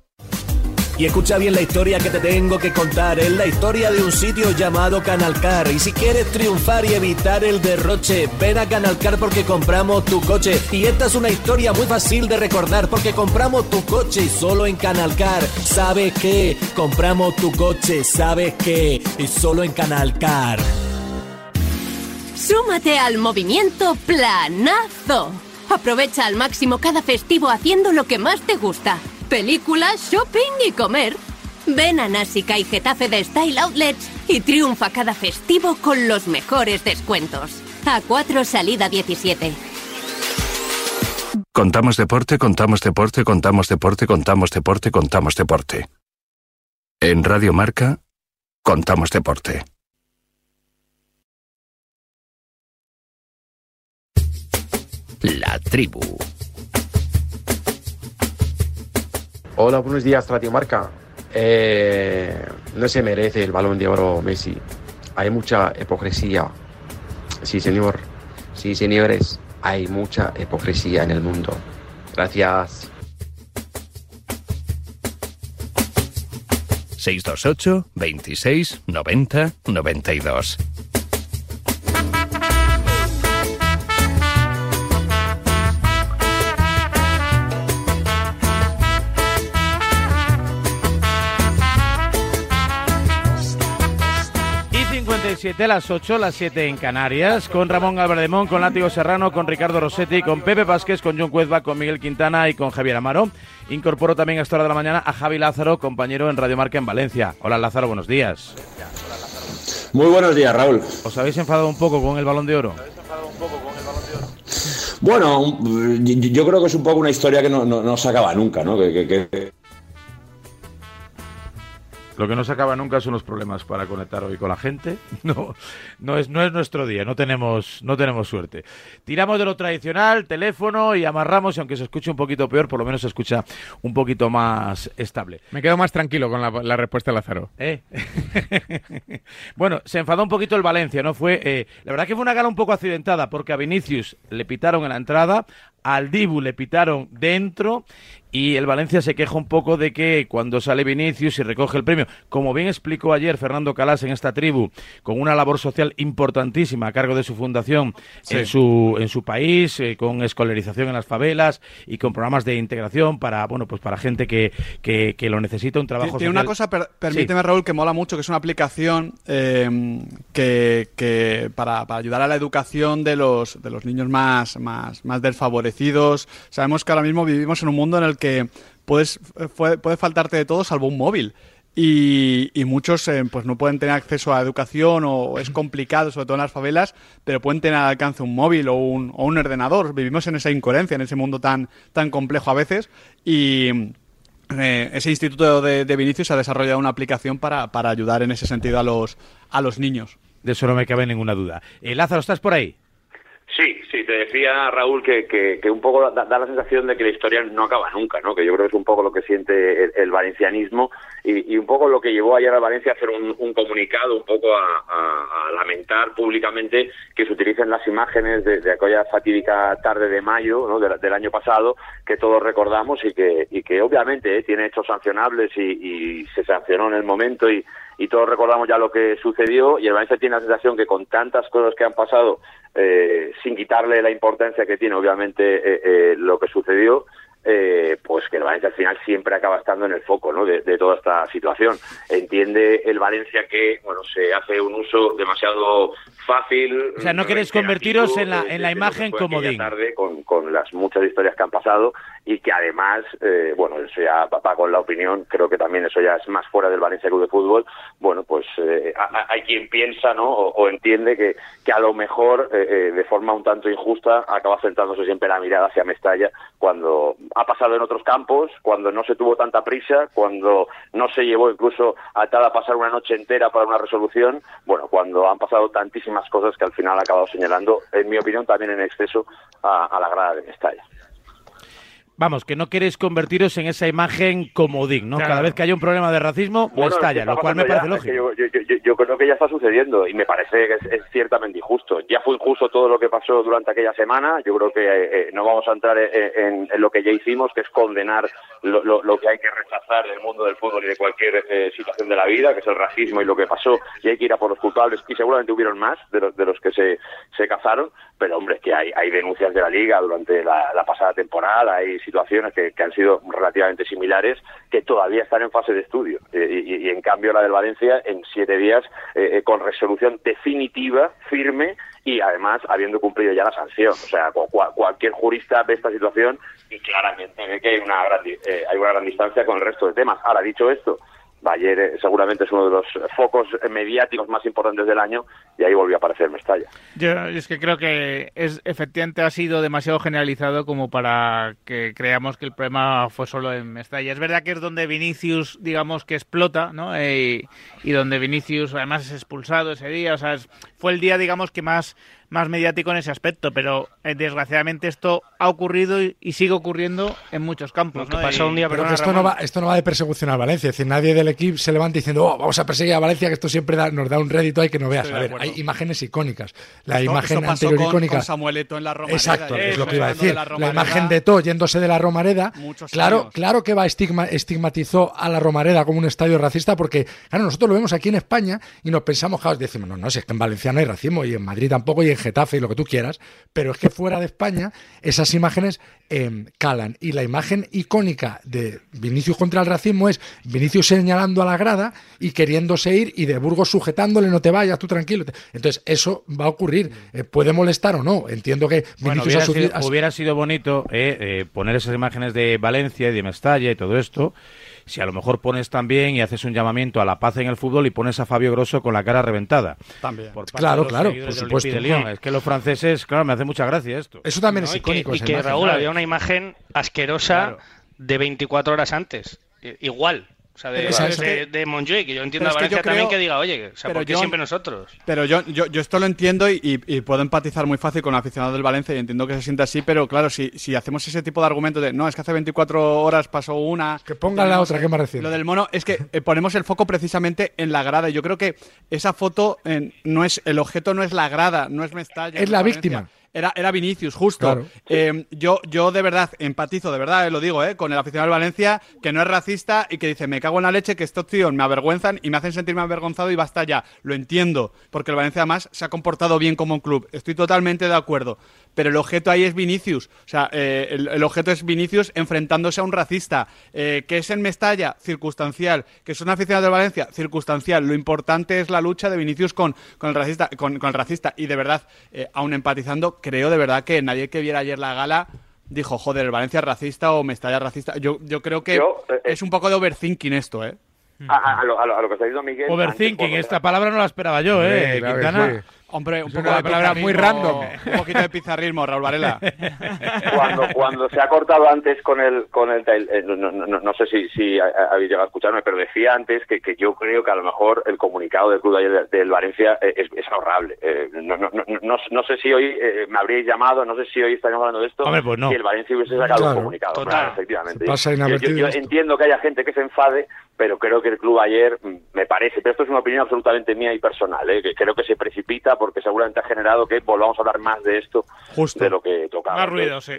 Y escucha bien la historia que te tengo que contar. Es la historia de un sitio llamado Canalcar. Y si quieres triunfar y evitar el derroche, ven a Canalcar porque compramos tu coche. Y esta es una historia muy fácil de recordar porque compramos tu coche solo en Canalcar. ¿Sabes qué? Compramos tu coche, ¿sabes qué? Y solo en Canalcar. Súmate al movimiento Planazo. Aprovecha al máximo cada festivo haciendo lo que más te gusta. Películas, shopping y comer. Ven a Násica y Getafe de Style Outlets y triunfa cada festivo con los mejores descuentos. A4 salida 17. Contamos deporte, contamos deporte, contamos deporte, contamos deporte, contamos deporte. En Radio Marca, contamos deporte. La tribu. Hola, buenos días, Radio Marca. Eh, no se merece el balón de oro Messi. Hay mucha hipocresía. Sí, señor. Sí, señores. Hay mucha hipocresía en el mundo. Gracias. 628 26 90 92. 57 a las 8, las 7 en Canarias, con Ramón Albardemón, con Látigo Serrano, con Ricardo Rossetti, con Pepe Vázquez, con John Cuezba, con Miguel Quintana y con Javier Amaro. Incorporo también a esta hora de la mañana a Javi Lázaro, compañero en Radio Marca en Valencia. Hola Lázaro, buenos días. Muy buenos días, Raúl. ¿Os habéis enfadado un poco con el balón de oro? Bueno, un- yo yo creo que es un poco una historia que no, no- no se acaba nunca, ¿no? Que, que- que- Lo que no se acaba nunca son los problemas para conectar hoy con la gente. No, no es, no es nuestro día, no tenemos, no tenemos suerte. Tiramos de lo tradicional, teléfono y amarramos, y aunque se escuche un poquito peor, por lo menos se escucha un poquito más estable. Me quedo más tranquilo con la, la respuesta de Lázaro. ¿Eh? bueno, se enfadó un poquito el Valencia, ¿no? Fue, eh, la verdad que fue una gala un poco accidentada, porque a Vinicius le pitaron en la entrada, al Dibu le pitaron dentro, y el Valencia se queja un poco de que cuando sale Vinicius y recoge el premio, como bien explicó ayer Fernando Calas en esta tribu, con una labor social importantísima a cargo de su fundación Sí. en su en su país, eh, con escolarización en las favelas y con programas de integración para bueno pues para gente que, que, que lo necesita un trabajo Tiene social. una cosa, per- permíteme Sí. Raúl, que mola mucho, que es una aplicación eh, que, que para, para ayudar a la educación de los, de los niños más, más, más desfavorecidos. Sabemos que ahora mismo vivimos en un mundo en el que puedes, puede, puede faltarte de todo salvo un móvil. Y, y muchos eh, pues no pueden tener acceso a educación o es complicado, sobre todo en las favelas, pero pueden tener al alcance un móvil o un, o un ordenador. Vivimos en esa incoherencia, en ese mundo tan, tan complejo a veces. Y, eh, ese instituto de, de Vinicius ha desarrollado una aplicación para, para ayudar en ese sentido a los, a los niños. De eso no me cabe ninguna duda. Eh, Lázaro, ¿estás por ahí? Sí, te decía Raúl que, que, un poco da, da la sensación de que la historia no acaba nunca, ¿no? Que yo creo que es un poco lo que siente el, valencianismo y, y un poco lo que llevó ayer a Valencia a hacer un, un comunicado, un poco a, lamentar públicamente que se utilicen las imágenes de, aquella fatídica tarde de mayo ¿no? del año pasado que todos recordamos y que, y que obviamente eh, tiene hechos sancionables y, y se sancionó en el momento y, y todos recordamos ya lo que sucedió y el Valencia tiene la sensación que con tantas cosas que han pasado, eh, sin quitarle la importancia que tiene obviamente eh, eh, lo que sucedió, eh, pues que el Valencia al final siempre acaba estando en el foco ¿no? de, de toda esta situación. Entiende el Valencia que bueno se hace un uso demasiado fácil. O sea, no queréis convertiros en la, en la imagen como comodín. tarde con, con las muchas historias que han pasado y que además, eh, bueno, eso ya va con la opinión, creo que también eso ya es más fuera del Valencia Club de Fútbol, bueno, pues eh, hay quien piensa, ¿no? O, o entiende que, a lo mejor, eh, eh, de forma un tanto injusta, acaba centrándose siempre la mirada hacia Mestalla cuando ha pasado en otros campos, cuando no se tuvo tanta prisa, cuando no se llevó incluso atada a pasar una noche entera para una resolución, bueno, cuando han pasado tantísimas cosas que al final ha acabado señalando, en mi opinión, también en exceso a la grada de Mestalla. Vamos, que no queréis convertiros en esa imagen comodín, ¿no? Claro. Cada vez que haya un problema de racismo, Bueno, estalla, lo cual me parece ya, lógico. es que yo, yo- yo- yo- yo creo que ya está sucediendo y me parece que es, es ciertamente injusto. Ya fue injusto todo lo que pasó durante aquella semana. Yo creo que eh, eh, no vamos a entrar en, en- en lo que ya hicimos, que es condenar lo, lo- lo que hay que rechazar del mundo del fútbol y de cualquier eh, situación de la vida, que es el racismo y lo que pasó. Y hay que ir a por los culpables. Y seguramente hubieron más de los, de los que se, se cazaron. Pero, hombre, es que hay, hay denuncias de la Liga durante la, la pasada temporada. Hay situaciones que, que han sido relativamente similares que todavía están en fase de estudio. Eh, y, y, en cambio la del Valencia en siete días eh, eh, con resolución definitiva, firme y además habiendo cumplido ya la sanción. O sea, cu- cua- cualquier jurista ve esta situación y claramente ve que hay una gran, eh, hay una gran distancia con el resto de temas. Ahora, dicho esto, Bayer eh, seguramente es uno de los focos mediáticos más importantes del año y ahí volvió a aparecer Mestalla. Yo es que creo que es efectivamente ha sido demasiado generalizado como para que creamos que el problema fue solo en Mestalla. Es verdad que es donde Vinicius, digamos, que explota, ¿no? Eh, y, y donde Vinicius además es expulsado ese día. O sea, es- fue el día, digamos, que más, más mediático en ese aspecto. Pero eh, desgraciadamente esto ha ocurrido y, y sigue ocurriendo en muchos campos. esto no, va, esto no va de persecución al Valencia. Es decir, nadie del equipo se levanta diciendo, oh, vamos a perseguir a Valencia, que esto siempre da- nos da un rédito ahí que no veas. Estoy A ver, hay imágenes icónicas. La Esto- imagen esto pasó anterior con- icónica. con Samuel Eto'o en la Romareda, Exacto, y es lo que iba a hablando de decir. la La, imagen de To yéndose de la Romareda. Muchos Claro, años. claro que va estigma, estigmatizó a la Romareda como un estadio racista, porque, claro, nosotros lo vemos aquí en España y nos pensamos, claro, decimos, no, no, si es que en Valencia no hay racismo, y en Madrid tampoco, y en Getafe, y lo que tú quieras, pero es que fuera de España esas imágenes eh, calan. Y la imagen icónica de Vinicius contra el racismo es Vinicius señalando a la grada y queriéndose ir, y de Burgos sujetándole, no te vayas, tú tranquilo. Entonces, eso va a ocurrir. Eh, puede molestar o no. Entiendo que Bueno, Vinicius hubiera, ha sido, hubiera sido bonito eh, eh, poner esas imágenes de Valencia y de Mestalla y todo esto. Si a lo mejor pones también y haces un llamamiento a la paz en el fútbol y pones a Fabio Grosso con la cara reventada. También. Por parte Claro, de los claro, por supuesto. Olympique de Lyon. Es que los franceses, claro, me hace mucha gracia esto. Eso también No, es y que- icónico. Y que. Raúl, había una imagen asquerosa de 24 horas antes. Igual. O sea, de, de, que- de Montjuic, que yo entiendo a es que yo Valencia también que diga, oye, o sea, pero ¿por qué yo- siempre nosotros? Pero yo, yo, yo esto lo entiendo y, y- y puedo empatizar muy fácil con el aficionado del Valencia y entiendo que se siente así, pero claro, si, si hacemos ese tipo de argumentos de no, es que hace 24 horas pasó una. Que pongan la otra, que más reciente. Lo del mono es que eh, ponemos el foco precisamente en la grada. y Yo creo que esa foto eh, no es. El objeto no es la grada, no es Mestalla. Es la Valencia. víctima. Era, era Vinicius, justo. Claro. Eh, yo, yo de verdad empatizo, de verdad, eh, lo digo, eh, con el aficionado del Valencia, que no es racista y que dice, me cago en la leche, que estos tíos me avergüenzan y me hacen sentirme avergonzado y basta ya. Lo entiendo, porque el Valencia además se ha comportado bien como un club. Estoy totalmente de acuerdo. Pero el objeto ahí es Vinicius. O sea, eh, el, el objeto es Vinicius enfrentándose a un racista. Eh, que es en Mestalla, circunstancial. Que es un aficionado del Valencia, circunstancial. Lo importante es la lucha de Vinicius con, con el racista. Con, con el racista. Y de verdad, aún empatizando, creo de verdad que nadie que viera ayer la gala dijo, joder, el Valencia es racista o Mestalla es racista. Yo, yo creo que Yo, eh, es un poco de overthinking esto, ¿eh? A, a- a lo, a que está diciendo Miguel. Overthinking, esta palabra no la esperaba yo, ¿eh, claro que Quintana? sí. Hombre, un poco una de palabra muy random. Un poquito de pizarrismo, Raúl Varela. cuando cuando se ha cortado antes con el con el, eh, no, no- no- no sé si, si ha- ha- habéis llegado a escucharme pero decía antes que, que yo creo que a lo mejor el comunicado del club de ayer del Valencia eh, es, es ahorrable Eh, no, no, no, no, no sé si hoy eh, me habríais llamado no sé si hoy estaríamos hablando de esto Hombre, pues no. si el Valencia hubiese sacado Claro. un comunicado Total. Claro, efectivamente pasa Yo- yo, yo entiendo que haya gente que se enfade pero creo que el club ayer mm, me parece pero esto es una opinión absolutamente mía y personal ¿eh? que creo que se precipita porque seguramente ha generado que volvamos a hablar más de esto Justo. de lo que tocaba Más ruido, sí.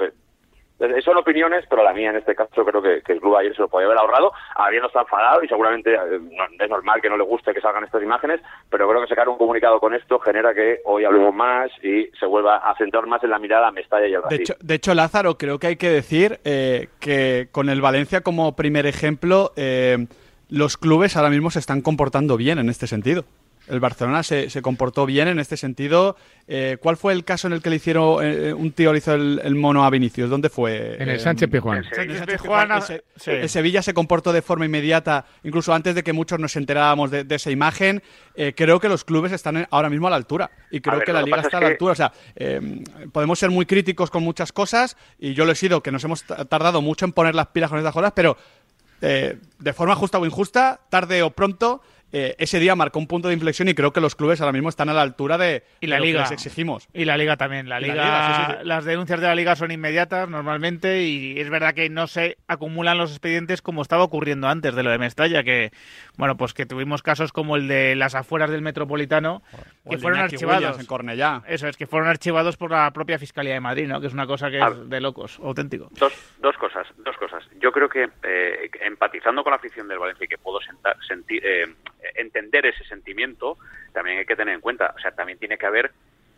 Entonces, son opiniones, pero la mía en este caso creo que, que el club ayer se lo podía haber ahorrado, habiendo estado enfadado y seguramente eh, no- es normal que no le guste que salgan estas imágenes, pero creo que sacar un comunicado con esto genera que hoy hablemos más y se vuelva a centrar más en la mirada a Mestalla y al De hecho, de hecho, Lázaro, creo que hay que decir eh, que con el Valencia como primer ejemplo, eh, los clubes ahora mismo se están comportando bien en este sentido. El Barcelona se, se comportó bien en este sentido. Eh, ¿Cuál fue el caso en el que le hicieron eh, un tío le hizo el, el mono a Vinicius? ¿Dónde fue? En el Eh, Sánchez Pizjuán. en el Sánchez Pizjuán, Pizjuán. Ese- sí. El Sevilla se comportó de forma inmediata, incluso antes de que muchos nos enteráramos de, de esa imagen. Eh, creo que los clubes están ahora mismo a la altura y creo ver, que la liga está a la que- altura. O sea, eh, podemos ser muy críticos con muchas cosas y yo lo he sido, que nos hemos ta- tardado mucho en poner las pilas con estas cosas, pero eh, de forma justa o injusta, tarde o pronto, eh, ese día marcó un punto de inflexión y creo que los clubes ahora mismo están a la altura de, Y de la lo que liga. les exigimos. Y la liga también. La liga, liga, sí, sí, sí. las denuncias de la liga son inmediatas normalmente y es verdad que no se acumulan los expedientes como estaba ocurriendo antes de lo de Mestalla, que bueno, pues que tuvimos casos como el de las afueras del Metropolitano O que fueron Iñaki archivados. En Cornellá. Eso es que fueron archivados por la propia Fiscalía de Madrid, ¿no? Que es una cosa que A es de locos, auténtico. Dos, dos cosas, dos cosas. Yo creo que eh, empatizando con la afición del Valencia y que puedo sentar- sentir, eh, entender ese sentimiento, también hay que tener en cuenta, o sea, también tiene que haber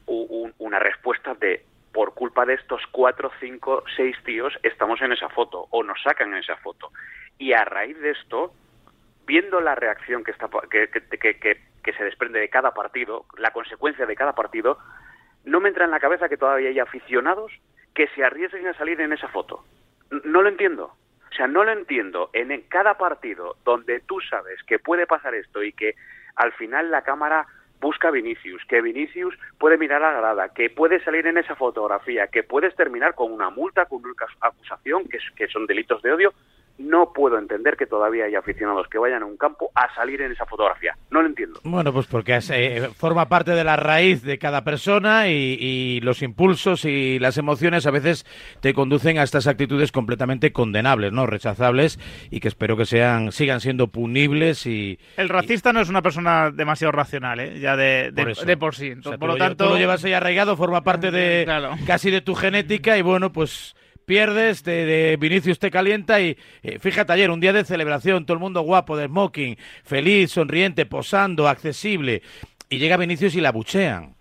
un- una respuesta de por culpa de estos cuatro, cinco, seis tíos estamos en esa foto o nos sacan en esa foto. Y a raíz de esto, viendo la reacción que, está, que, que- se desprende de cada partido, la consecuencia de cada partido, no me entra en la cabeza que todavía hay aficionados que se arriesguen a salir en esa foto. No lo entiendo. O sea, no lo entiendo. En en cada partido donde tú sabes que puede pasar esto y que al final la cámara busca a Vinicius, que Vinicius puede mirar a la grada, que puede salir en esa fotografía, que puedes terminar con una multa, con una acusación, que, que son delitos de odio, no puedo entender que todavía hay aficionados que vayan a un campo a salir en esa fotografía. No lo entiendo. Bueno, pues porque es, eh, forma parte de la raíz de cada persona y, y los impulsos y las emociones a veces te conducen a estas actitudes completamente condenables, ¿no? Rechazables y que espero que sean sigan siendo punibles y El racista no es una persona demasiado racional, ¿eh? Ya de, de, Por eso. de por sí. O sea, por lo tanto... tú lo llevas ahí arraigado, forma parte de casi de tu genética y bueno, pues pierdes, de, de Vinicius te calienta y eh, fíjate ayer, un día de celebración, todo el mundo guapo, de smoking, feliz, sonriente, posando, accesible y llega Vinicius y la buchean.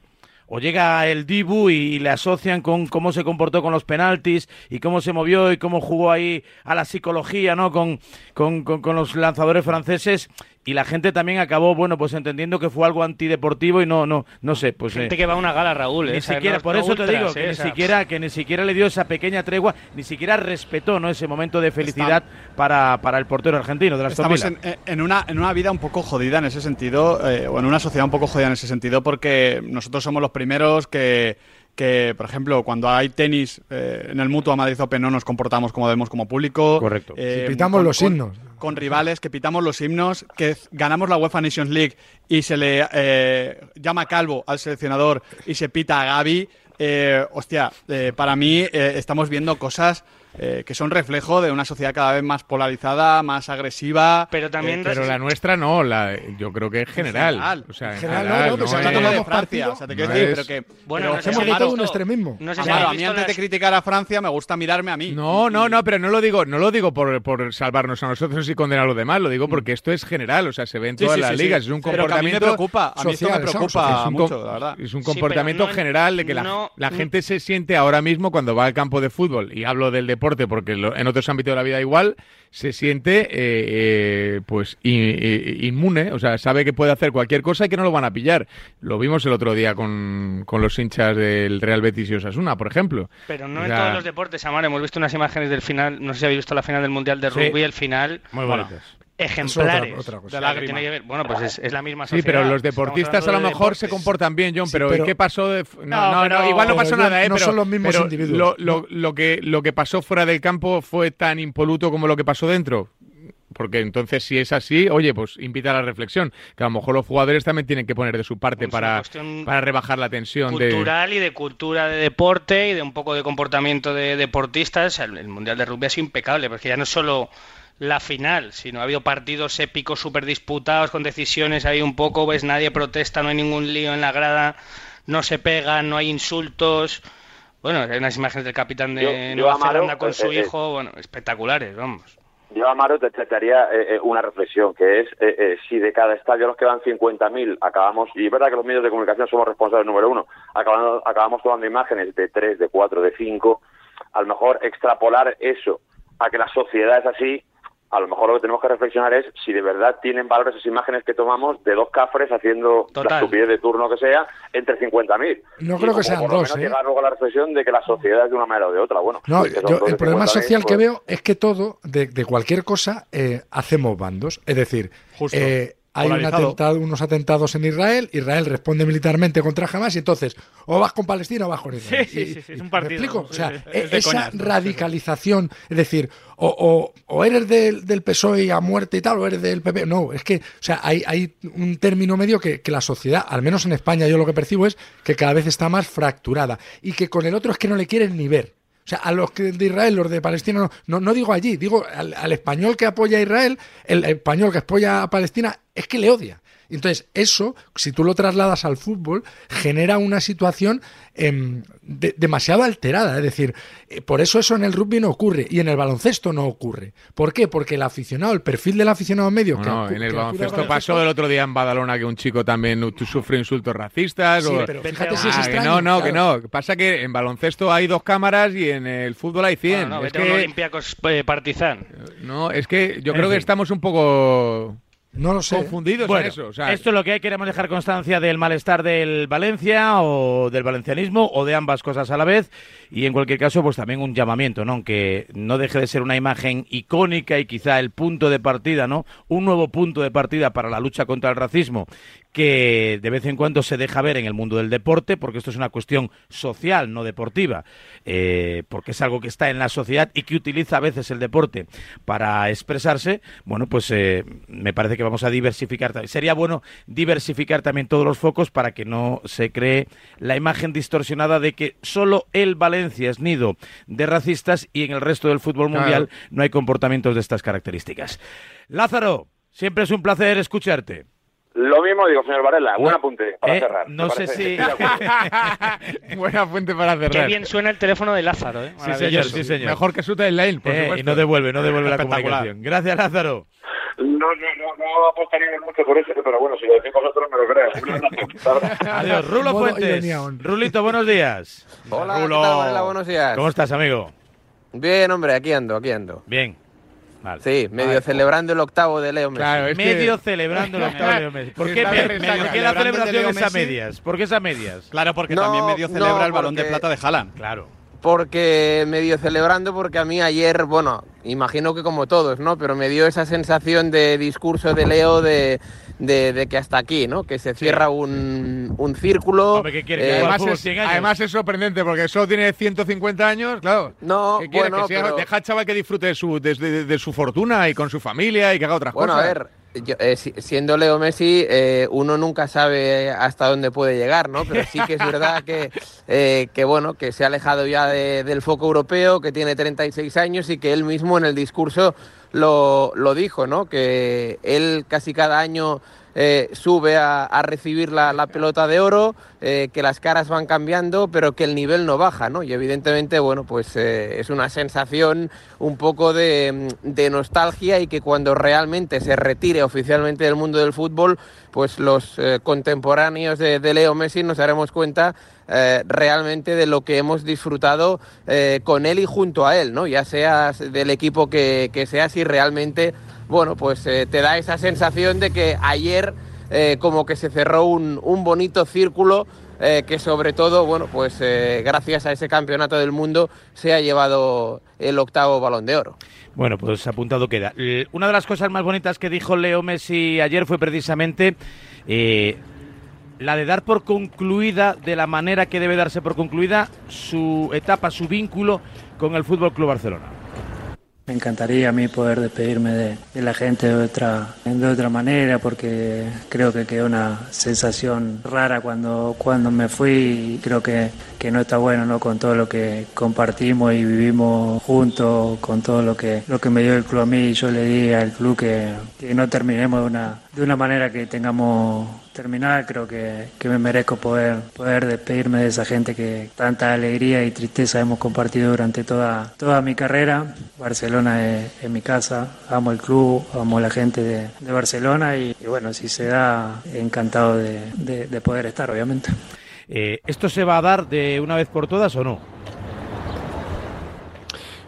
O llega el Dibu y, le asocian con cómo se comportó con los penaltis y cómo se movió y cómo jugó ahí a la psicología, ¿no? Con, con- con los lanzadores franceses y la gente también acabó, bueno, pues entendiendo que fue algo antideportivo y no, no, no sé, pues. Gente eh, que va a una gala, Raúl. ni ¿eh? O sea, siquiera, no- por no eso te digo que ¿eh? ni siquiera que ni siquiera le dio esa pequeña tregua, ni siquiera respetó, ¿no? Ese momento de felicidad para, para el portero argentino de la Aston Estamos en una, en una vida un poco jodida en ese sentido, eh, o en una sociedad un poco jodida en ese sentido, porque nosotros somos los primeros que, que por ejemplo, cuando hay tenis eh, en el Mutua Madrid Open no nos comportamos como debemos como público. Correcto. Si pitamos los himnos. Con rivales, que pitamos los himnos, que ganamos la UEFA Nations League y se le eh, llama calvo al seleccionador y se pita a Gaby. eh, hostia, eh, para mí eh, estamos viendo cosas eh, que son reflejo de una sociedad cada vez más polarizada, más agresiva. Pero también eh, Pero la nuestra no, la, yo creo que es general. general. O sea, en En general, general, no, no, no está es- Francia, o sea, te quiero no decir, es- pero que Bueno, pero no hemos visto- un extremismo. No sé si a mí antes de criticar a Francia me gusta mirarme a mí. No, no, no, pero no lo digo, no lo digo por, por salvarnos a nosotros y condenar a los demás, lo digo porque esto es general, o sea, se ve en todas sí, las sí, sí. ligas, es un Pero que a mí me comportamiento preocupa, a mí esto me preocupa mucho, la verdad. es un comportamiento general de que la, no- la gente se siente ahora mismo cuando va al campo de fútbol, y hablo del deporte porque lo- en otros ámbitos de la vida igual, se siente eh, eh, pues inmune, o sea, sabe que puede hacer cualquier cosa y que no lo van a pillar. Lo vimos el otro día con, con los hinchas del Real Betis y Osasuna, por ejemplo. Pero no O en todos los deportes, Amar. Hemos visto unas imágenes del final, no sé si habéis visto la final del Mundial de Sí. Rugby, el final. Muy bueno, bonitas. Ejemplares. otra- otra cosa. O sea, que tiene que ver- Bueno, pues es, es la misma Sí, sociedad. pero los deportistas a lo de mejor se comportan bien, John, Sí, pero, pero- ¿qué pasó? de no, No, no, pero- no, igual no pero pasó nada, ¿eh? no pero, son los mismos pero individuos. Lo, lo- lo que, lo que pasó fuera del campo fue tan impoluto como lo que pasó dentro. Porque entonces, si es así, oye, pues invita a la reflexión. Que a lo mejor los jugadores también tienen que poner de su parte Es para, para rebajar la tensión. de cultural y de cultura de deporte y de un poco de comportamiento de deportistas. El, el Mundial de Rugby ha sido impecable, porque ya no es solo la final, sino ha habido partidos épicos súper disputados con decisiones ahí un poco, ves, nadie protesta, no hay ningún lío en la grada, no se pegan, no hay insultos. Bueno, hay unas imágenes del capitán de Yo- yo Nueva Amaro, Zelanda con eh, su eh, hijo, bueno, espectaculares, vamos. Yo, Amaro, te, te haría eh, eh, una reflexión, que es eh, si de cada estadio a los que van 50.000 acabamos, y es verdad que los medios de comunicación somos responsables número uno, acabando- acabamos tomando imágenes de 3, de 4, de 5, a lo mejor extrapolar eso a que la sociedad es así, a lo mejor lo que tenemos que reflexionar es si de verdad tienen valor esas imágenes que tomamos de dos cafres haciendo la Total. estupidez de turno que sea entre 50.000. No Y creo que sean por dos, menos ¿eh? llegar luego a la reflexión de que la sociedad es de una manera o de otra. Bueno, No, pues yo- el problema 50.000, social que pues- veo es que todo, de, de cualquier cosa, eh, hacemos bandos. Es decir, Justo. eh, hay un Polarizado. atentado, unos atentados en Israel, Israel responde militarmente contra Hamas y entonces o vas con Palestina o vas con Israel. Sí, sí, Y- sí, sí, es un ¿me partido. explico? O sea, Es e- esa coñas, ¿no? radicalización, es decir, o, o- o eres del, del PSOE a muerte y tal, o eres del PP. No, es que, o sea, hay, hay un término medio que, que la sociedad, al menos en España, yo lo que percibo es que cada vez está más fracturada y que con el otro es que no le quieren ni ver. O sea, a los de Israel, los de Palestina, no, no, digo allí, digo al español que apoya a Israel, el español que apoya a Palestina, es que le odia. Entonces, eso, si tú lo trasladas al fútbol, genera una situación em, de- demasiado alterada. Es decir, eh, por eso eso en el rugby no ocurre y en el baloncesto no ocurre. ¿Por qué? Porque el aficionado, el perfil del aficionado medio... que No, en el baloncesto pasó el otro día en Badalona que un chico también sufre insultos racistas. Sí, o- pero fíjate si es Ah, extraño, no, no, que no. Pasa que en baloncesto hay dos cámaras y en el fútbol hay 100. No, no, es que, Olympiacos eh, Partizan. no, es que yo En creo que estamos un poco No lo sé. confundidos Bueno, en eso. o sea, esto es lo que hay. Queremos dejar constancia del malestar del Valencia o del valencianismo o de ambas cosas a la vez. Y en cualquier caso, pues también un llamamiento, ¿no? Aunque no deje de ser una imagen icónica y quizá el punto de partida, ¿no? Un nuevo punto de partida para la lucha contra el racismo que de vez en cuando se deja ver en el mundo del deporte, porque esto es una cuestión social, no deportiva, eh, porque es algo que está en la sociedad y que utiliza a veces el deporte para expresarse, bueno, pues eh, me parece que vamos a diversificar. también. Sería bueno diversificar también todos los focos para que no se cree la imagen distorsionada de que solo el Valencia es nido de racistas y en el resto del fútbol Claro. mundial no hay comportamientos de estas características. Lázaro, siempre es un placer escucharte. Lo mismo digo, señor Varela, buen apunte para eh, cerrar. no ¿te sé si- buena fuente para cerrar. Qué bien suena el teléfono de Lázaro, ¿eh? Sí, señor, Maravilloso. sí, señor. Mejor que su timeline, por Eh, supuesto. y no devuelve, no devuelve la comunicación. Gracias, Lázaro. No, no, no, no apostaría mucho por eso, pero bueno, si lo decís vosotros me lo creo. Adiós, Rulo Fuentes. Rulito, buenos días. Hola, Rulo. ¿qué tal, Varela? Buenos días. ¿Cómo estás, amigo? Bien, hombre, aquí ando, aquí ando. Bien. Vale. Sí, medio celebrando el octavo de Leo Messi. Claro, es que- Medio celebrando el octavo de Leo Messi. ¿Por qué, está me- de me- resaca. por qué la celebración es a medias? ¿Por qué es a medias? Claro, porque No, también medio no, celebra el balón de plata de Haaland. Claro. Porque medio celebrando, porque a mí ayer, bueno, imagino que como todos, ¿no? Pero me dio esa sensación de discurso de Leo de, de, de que hasta aquí, ¿no? Que se cierra un, un círculo. Hombre, ¿qué quiere? eh, Además es, 100 años. además es sorprendente porque solo tiene 150 años, claro. no, ¿Qué quiere? bueno, que sea- pero- deja al chaval que disfrute de su, de, de- de su fortuna y con su familia y que haga otras Bueno, a cosas. ver, eh, si- siendo Leo Messi, eh, uno nunca sabe hasta dónde puede llegar, ¿no? Pero sí que es verdad que, eh, que bueno, que se ha alejado ya de- del foco europeo, que tiene 36 años y que él mismo en el discurso lo, lo dijo, ¿no? Que él casi cada año eh, sube a, a recibir la, la pelota de oro, eh, que las caras van cambiando, pero que el nivel no baja, ¿no? Y evidentemente, bueno, pues eh, es una sensación un poco de, de nostalgia y que cuando realmente se retire oficialmente del mundo del fútbol, pues los contemporáneos de, de Leo Messi nos daremos cuenta realmente de lo que hemos disfrutado con él y junto a él, ¿no? Ya seas del equipo que, que seas y realmente, bueno, pues eh, te da esa sensación de que ayer eh, como que se cerró un, un bonito círculo eh, que sobre todo, bueno, pues gracias a ese campeonato del mundo se ha llevado el octavo balón de oro. Bueno, pues apuntado queda. Una de las cosas más bonitas que dijo Leo Messi ayer fue precisamente la de dar por concluida, de la manera que debe darse por concluida, su etapa, su vínculo con el Fútbol Club Barcelona. Me encantaría a mí poder despedirme de, la gente de otra, de otra manera porque creo que quedó una sensación rara cuando, cuando me fui y creo que, que no está bueno ¿no? con todo lo que compartimos y vivimos juntos, con todo lo que, lo que me dio el club a mí. Yo le di al club que, que no terminemos de una, de una manera que tengamos terminada, creo que, que me merezco poder, poder despedirme de esa gente que tanta alegría y tristeza hemos compartido durante toda, toda mi carrera. Barcelona es, mi casa, amo el club, amo la gente de, Barcelona y, bueno, si se da, encantado de, de- de poder estar, obviamente. Eh, ¿Esto se va a dar de una vez por todas o no?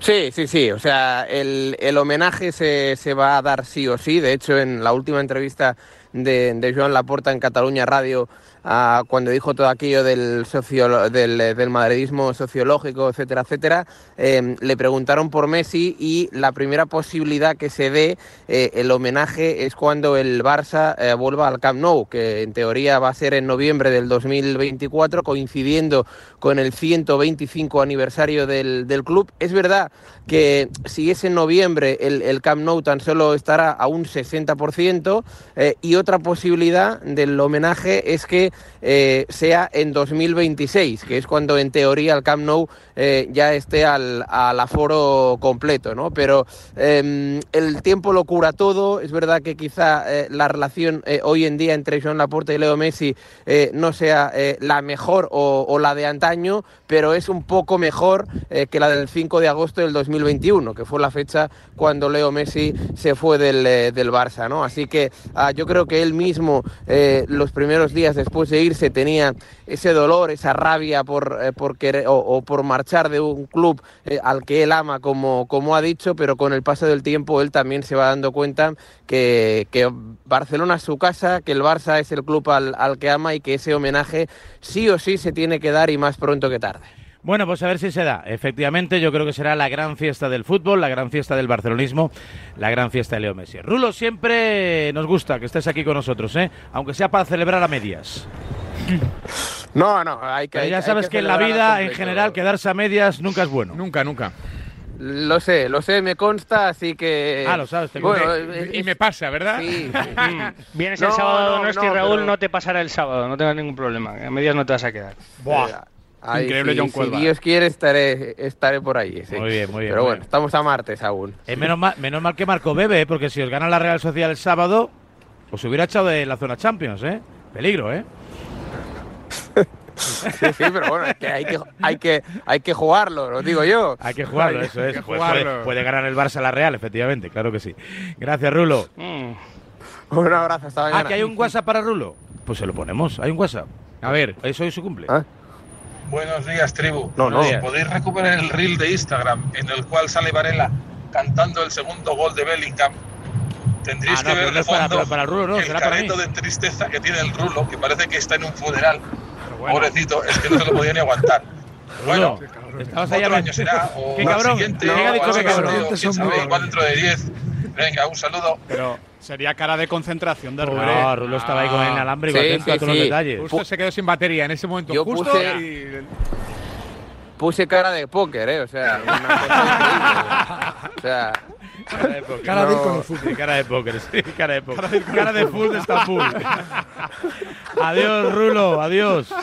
Sí, sí, sí. O sea, el, el homenaje se, se va a dar sí o sí. De hecho, en la última entrevista de, de Joan Laporta en Cataluña Radio, ah, cuando dijo todo aquello del, socio, del, del madridismo sociológico, etcétera, etcétera, eh, le preguntaron por Messi y la primera posibilidad que se dé eh, el homenaje es cuando el Barça eh, vuelva al Camp Nou, que en teoría va a ser en noviembre del 2024, coincidiendo con el 125 aniversario del, del club. Es verdad que si es en noviembre el, el Camp Nou tan solo estará a un 60% eh, y otra posibilidad del homenaje es que eh, sea en 2026, que es cuando en teoría el Camp Nou eh, ya esté al, al aforo completo, ¿no? Pero eh, el tiempo lo cura todo, es verdad que quizá la relación hoy en día entre Joan Laporta y Leo Messi no sea la mejor o, o la de antaño, pero es un poco mejor eh, que la del 5 de agosto del 2021, que fue la fecha cuando Leo Messi se fue del, eh, del Barça, ¿no? Así que ah, yo creo que él mismo eh, los primeros días después de irse tenía ese dolor, esa rabia por, por querer, o, o por marchar de un club al que él ama, como, como ha dicho, pero con el paso del tiempo él también se va dando cuenta que, que Barcelona es su casa, que el Barça es el club al, al que ama y que ese homenaje sí o sí se tiene que dar y más pronto que tarde. Bueno, pues a ver si se da. Efectivamente, yo creo que será la gran fiesta del fútbol, la gran fiesta del barcelonismo, la gran fiesta de Leo Messi. Rulo, siempre nos gusta que estés aquí con nosotros, ¿eh? aunque sea para celebrar a medias. No, no, hay que. Pero ya hay sabes que en la vida, en general, quedarse a medias nunca es bueno. Nunca, nunca. Lo sé, lo sé, me consta, así que. Ah, lo sabes, te bueno, es- Y me pasa, ¿verdad? Sí, Vienes No, el sábado no, no, Raúl, pero- no te pasará el sábado, no tengas ningún problema. A medias no te vas a quedar. Eh, Ahí, Increíble sí, John Si Cuelva. Dios quiere, estaré, estaré por ahí. sí. Muy bien, muy bien, Pero muy bueno, bien. estamos a martes aún. Eh, menos, mal, menos mal que marcó Bebe, ¿eh? porque si os gana la Real Sociedad el sábado, os hubiera echado de la zona Champions, ¿eh? Peligro, ¿eh? Sí, sí, pero bueno, es que hay que, hay que, hay que jugarlo, lo digo yo. Hay que jugarlo, eso es. Pues jugarlo. puede, puede ganar el Barça la Real, efectivamente, claro que sí. Gracias, Rulo. Un abrazo, hasta mañana. Ah, que hay un WhatsApp para Rulo. Pues se lo ponemos, hay un WhatsApp. A ver. Eso hoy su cumple. Buenos días, tribu. No, no. Si podéis recuperar el reel de Instagram en el cual sale Varela cantando el segundo gol de Bellingham, tendréis Ah, no, que ver no de para- fondo para el Rulo no, el será para careto mí. de tristeza que tiene el Rulo, que parece que está en un funeral. Pobrecito, es que no se lo podía ni aguantar. Bueno, estabas ahí otro a- año será, o Qué el cabrón. siguiente, ¿Quién ha o dicho que cabrón? quién sabe, igual dentro de 10. Venga, un saludo. Pero sería cara de concentración de Rubén. No, Rulo estaba ahí con el inalámbrico, Sí, atento sí, a todos los sí. detalles. Justo se quedó sin batería en ese momento. Yo justo puse- y- Puse cara de póker, ¿eh? O sea, una cosa increíble. O sea, Cara de póker. Cara de con el cara de póker, sí, cara de póker. Cara de full de Estambul. adiós, Rulo, adiós.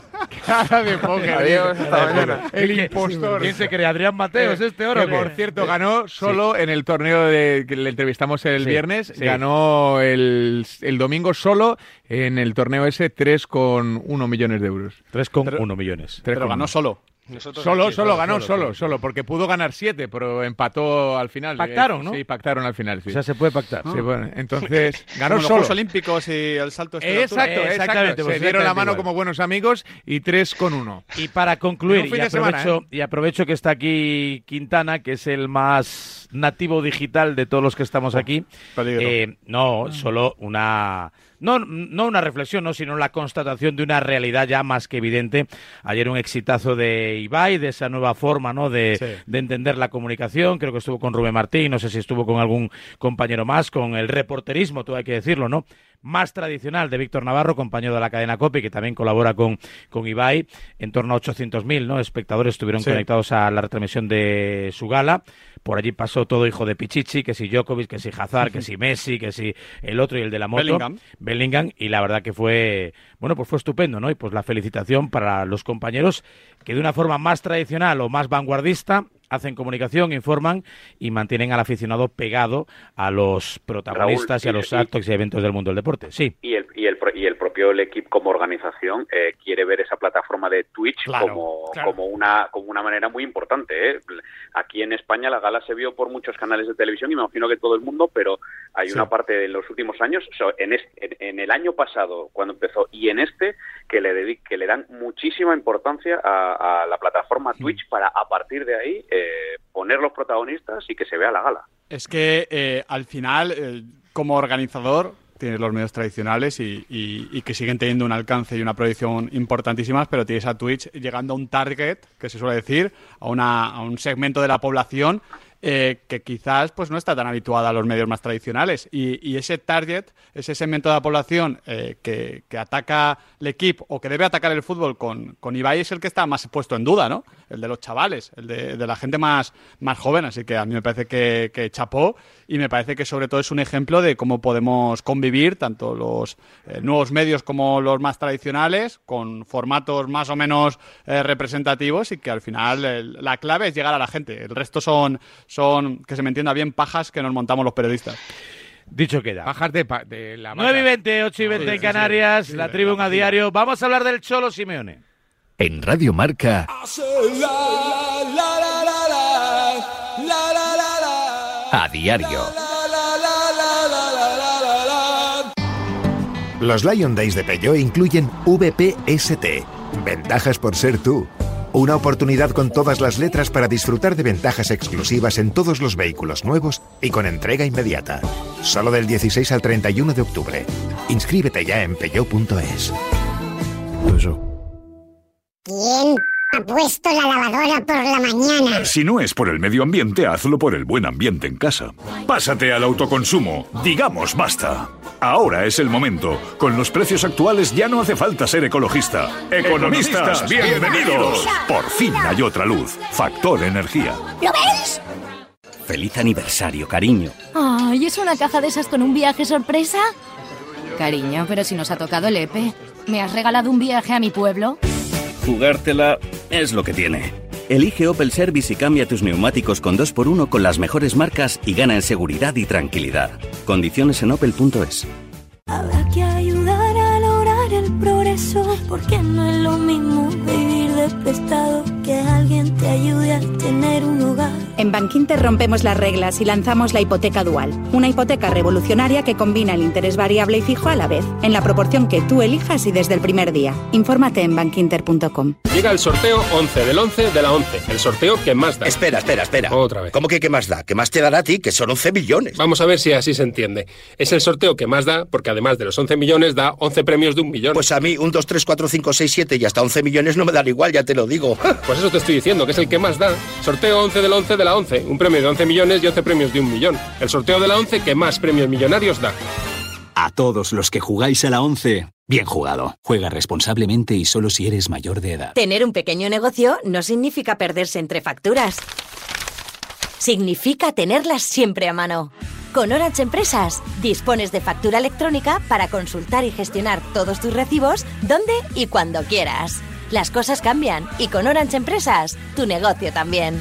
Cara de póker. Adiós, hasta de mañana. El impostor. ¿Quién se cree? ¿Adrián Mateos Eh, este oro? que, por cierto, ganó solo en el torneo de, que le entrevistamos el Sí, viernes. sí. Ganó el, el domingo solo en el torneo ese 3,1 millones de euros. 3,1 millones. Pero ganó solo. Nosotros Solo, aquí, solo, ganó, solo, solo, solo. solo, porque pudo ganar siete, pero empató al final. Pactaron, ¿no? Sí, pactaron al final, sí. O sea, se puede pactar. Sí, bueno, entonces ganó Como los solo. Juegos Olímpicos y el salto este. Exacto, Exactamente, pues Se dieron la mano igual. como buenos amigos y tres con uno. Y para concluir, y semana, aprovecho, ¿eh? y aprovecho que está aquí Quintana, que es el más nativo digital de todos los que estamos aquí. Eh, no, solo una. No, no una reflexión, no, sino la constatación de una realidad ya más que evidente. Ayer un exitazo de Ibai, de esa nueva forma ¿no? de, Sí. de entender la comunicación. Creo que estuvo con Rubén Martín, no sé si estuvo con algún compañero más, con el reporterismo, todo hay que decirlo, ¿no? Más tradicional de Víctor Navarro, compañero de la cadena COPE, que también colabora con, con Ibai. En torno a 800.000 ¿no? espectadores estuvieron Sí. conectados a la retransmisión de su gala. Por allí pasó todo hijo de Pichichi, que si Djokovic, que si Hazard, que si Messi, que si el otro y el de la moto. Bellingham. Bellingham, y la verdad que fue, bueno, pues fue estupendo, ¿no? Y pues la felicitación para los compañeros que de una forma más tradicional o más vanguardista hacen comunicación, informan y mantienen al aficionado pegado a los protagonistas y a los y- actos y eventos del mundo del deporte. Sí. y el, y el, y el propio el equipo como organización eh, quiere ver esa plataforma de Twitch Claro, como, claro. como una como una manera muy importante ¿eh? aquí en España la gala se vio por muchos canales de televisión y me imagino que todo el mundo pero hay Sí. una parte de los últimos años so, en, es- en, en el año pasado cuando empezó y en este que le dedi- que le dan muchísima importancia a, a la plataforma Twitch para a partir de ahí eh, poner los protagonistas y que se vea la gala. Es que eh, al final, eh, como organizador, tienes los medios tradicionales y, y- y que siguen teniendo un alcance y una proyección importantísimas, pero tienes a Twitch llegando a un target, que se suele decir, a, una- a un segmento de la población eh, que quizás pues no está tan habituada a los medios más tradicionales. Y, ese target, ese segmento de la población eh, que, que ataca el equipo o que debe atacar el fútbol con, con Ibai es el que está más puesto en duda, ¿no? El de los chavales, el de, la gente más, más joven. Así que a mí me parece que, chapó y me parece que sobre todo es un ejemplo de cómo podemos convivir tanto los eh, nuevos medios como los más tradicionales con formatos más o menos representativos y que al final la clave es llegar a la gente. El resto son, son, que se me entienda bien, pajas que nos montamos los periodistas. Dicho queda. Bajas de, pa- de la 9 y 20, 8 y 20 Sí, en sí, sí. Canarias, Sí, la sí, tribuna a sí. diario. Vamos a hablar del Cholo Simeone. En Radio Marca, a diario. Los Lion Days de Peugeot incluyen VPST, ventajas por ser tú. Una oportunidad con todas las letras para disfrutar de ventajas exclusivas en todos los vehículos nuevos y con entrega inmediata. Solo del 16 al 31 de octubre. Inscríbete ya en peugeot.es. ¿Quién ha puesto la lavadora por la mañana? Si no es por el medio ambiente, hazlo por el buen ambiente en casa. Pásate al autoconsumo. Digamos basta. Ahora es el momento. Con los precios actuales ya no hace falta ser ecologista. Economistas, Economistas, bienvenidos. bienvenidos. Por fin hay otra luz. Factor Energía. ¿Lo veis? Feliz aniversario, cariño. Ay, ¿es una caja de esas con un viaje sorpresa? Cariño, pero si nos ha tocado el EPE. ¿Me has regalado un viaje a mi pueblo? Jugártela es lo que tiene. Elige Opel Service y cambia tus neumáticos con 2x1 con las mejores marcas y gana en seguridad y tranquilidad. Condiciones en opel.es. Habrá que ayudar a lograr el progreso, porque no es lo mismo vivir de prestado que alguien te ayude a tener un hogar. En Bankinter rompemos las reglas y lanzamos la hipoteca dual, una hipoteca revolucionaria que combina el interés variable y fijo a la vez, en la proporción que tú elijas y desde el primer día. Infórmate en bankinter.com. Llega el sorteo 11 del 11 de la 11. El sorteo que más da. Espera, espera, espera. Otra vez. ¿Cómo que qué más da? ¿Qué más te dará a ti? Que son 11 millones. Vamos a ver si así se entiende. Es el sorteo que más da porque además de los 11 millones da 11 premios de un millón. Pues a mí un 2, 3, 4, 5, 6, 7 y hasta 11 millones no me dan igual, ya te lo digo. Pues eso te estoy diciendo, que es el que más da. Sorteo 11 del 11 de la 11. Un premio de 11 millones y 11 premios de un millón. El sorteo de la 11 que más premios millonarios da. A todos los que jugáis a la 11, bien jugado. Juega responsablemente y solo si eres mayor de edad. Tener un pequeño negocio no significa perderse entre facturas. Significa tenerlas siempre a mano. Con Orange Empresas dispones de factura electrónica para consultar y gestionar todos tus recibos donde y cuando quieras. Las cosas cambian y con Orange Empresas tu negocio también.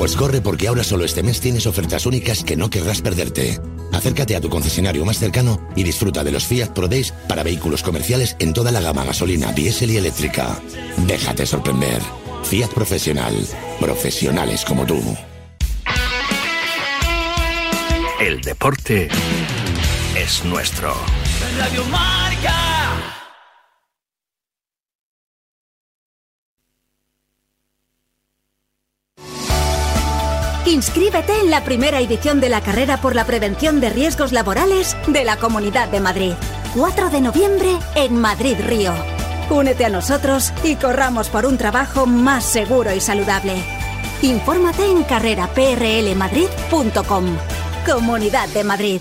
Pues corre porque ahora solo este mes tienes ofertas únicas que no querrás perderte. Acércate a tu concesionario más cercano y disfruta de los Fiat Pro Days para vehículos comerciales en toda la gama gasolina, diésel y eléctrica. Déjate sorprender. Fiat Profesional. Profesionales como tú. El deporte es nuestro. Radio Marca. Inscríbete en la primera edición de la carrera por la prevención de riesgos laborales de la Comunidad de Madrid. 4 de noviembre en Madrid Río. Únete a nosotros y corramos por un trabajo más seguro y saludable. Infórmate en carreraprlmadrid.com. Comunidad de Madrid.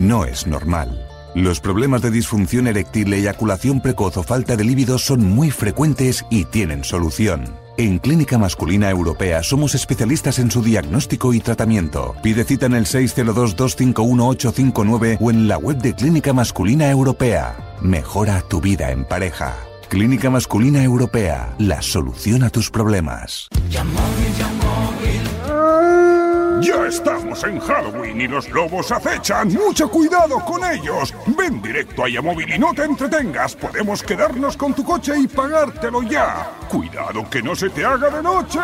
No es normal. Los problemas de disfunción eréctil, eyaculación precoz o falta de líbido son muy frecuentes y tienen solución. En Clínica Masculina Europea somos especialistas en su diagnóstico y tratamiento. Pide cita en el 602-251-859 o en la web de Clínica Masculina Europea. Mejora tu vida en pareja. Clínica Masculina Europea, la solución a tus problemas. Estamos en Halloween y los lobos acechan. ¡Mucho cuidado con ellos! Ven directo a Yamóvil y no te entretengas. Podemos quedarnos con tu coche y pagártelo ya. ¡Cuidado que no se te haga de noche!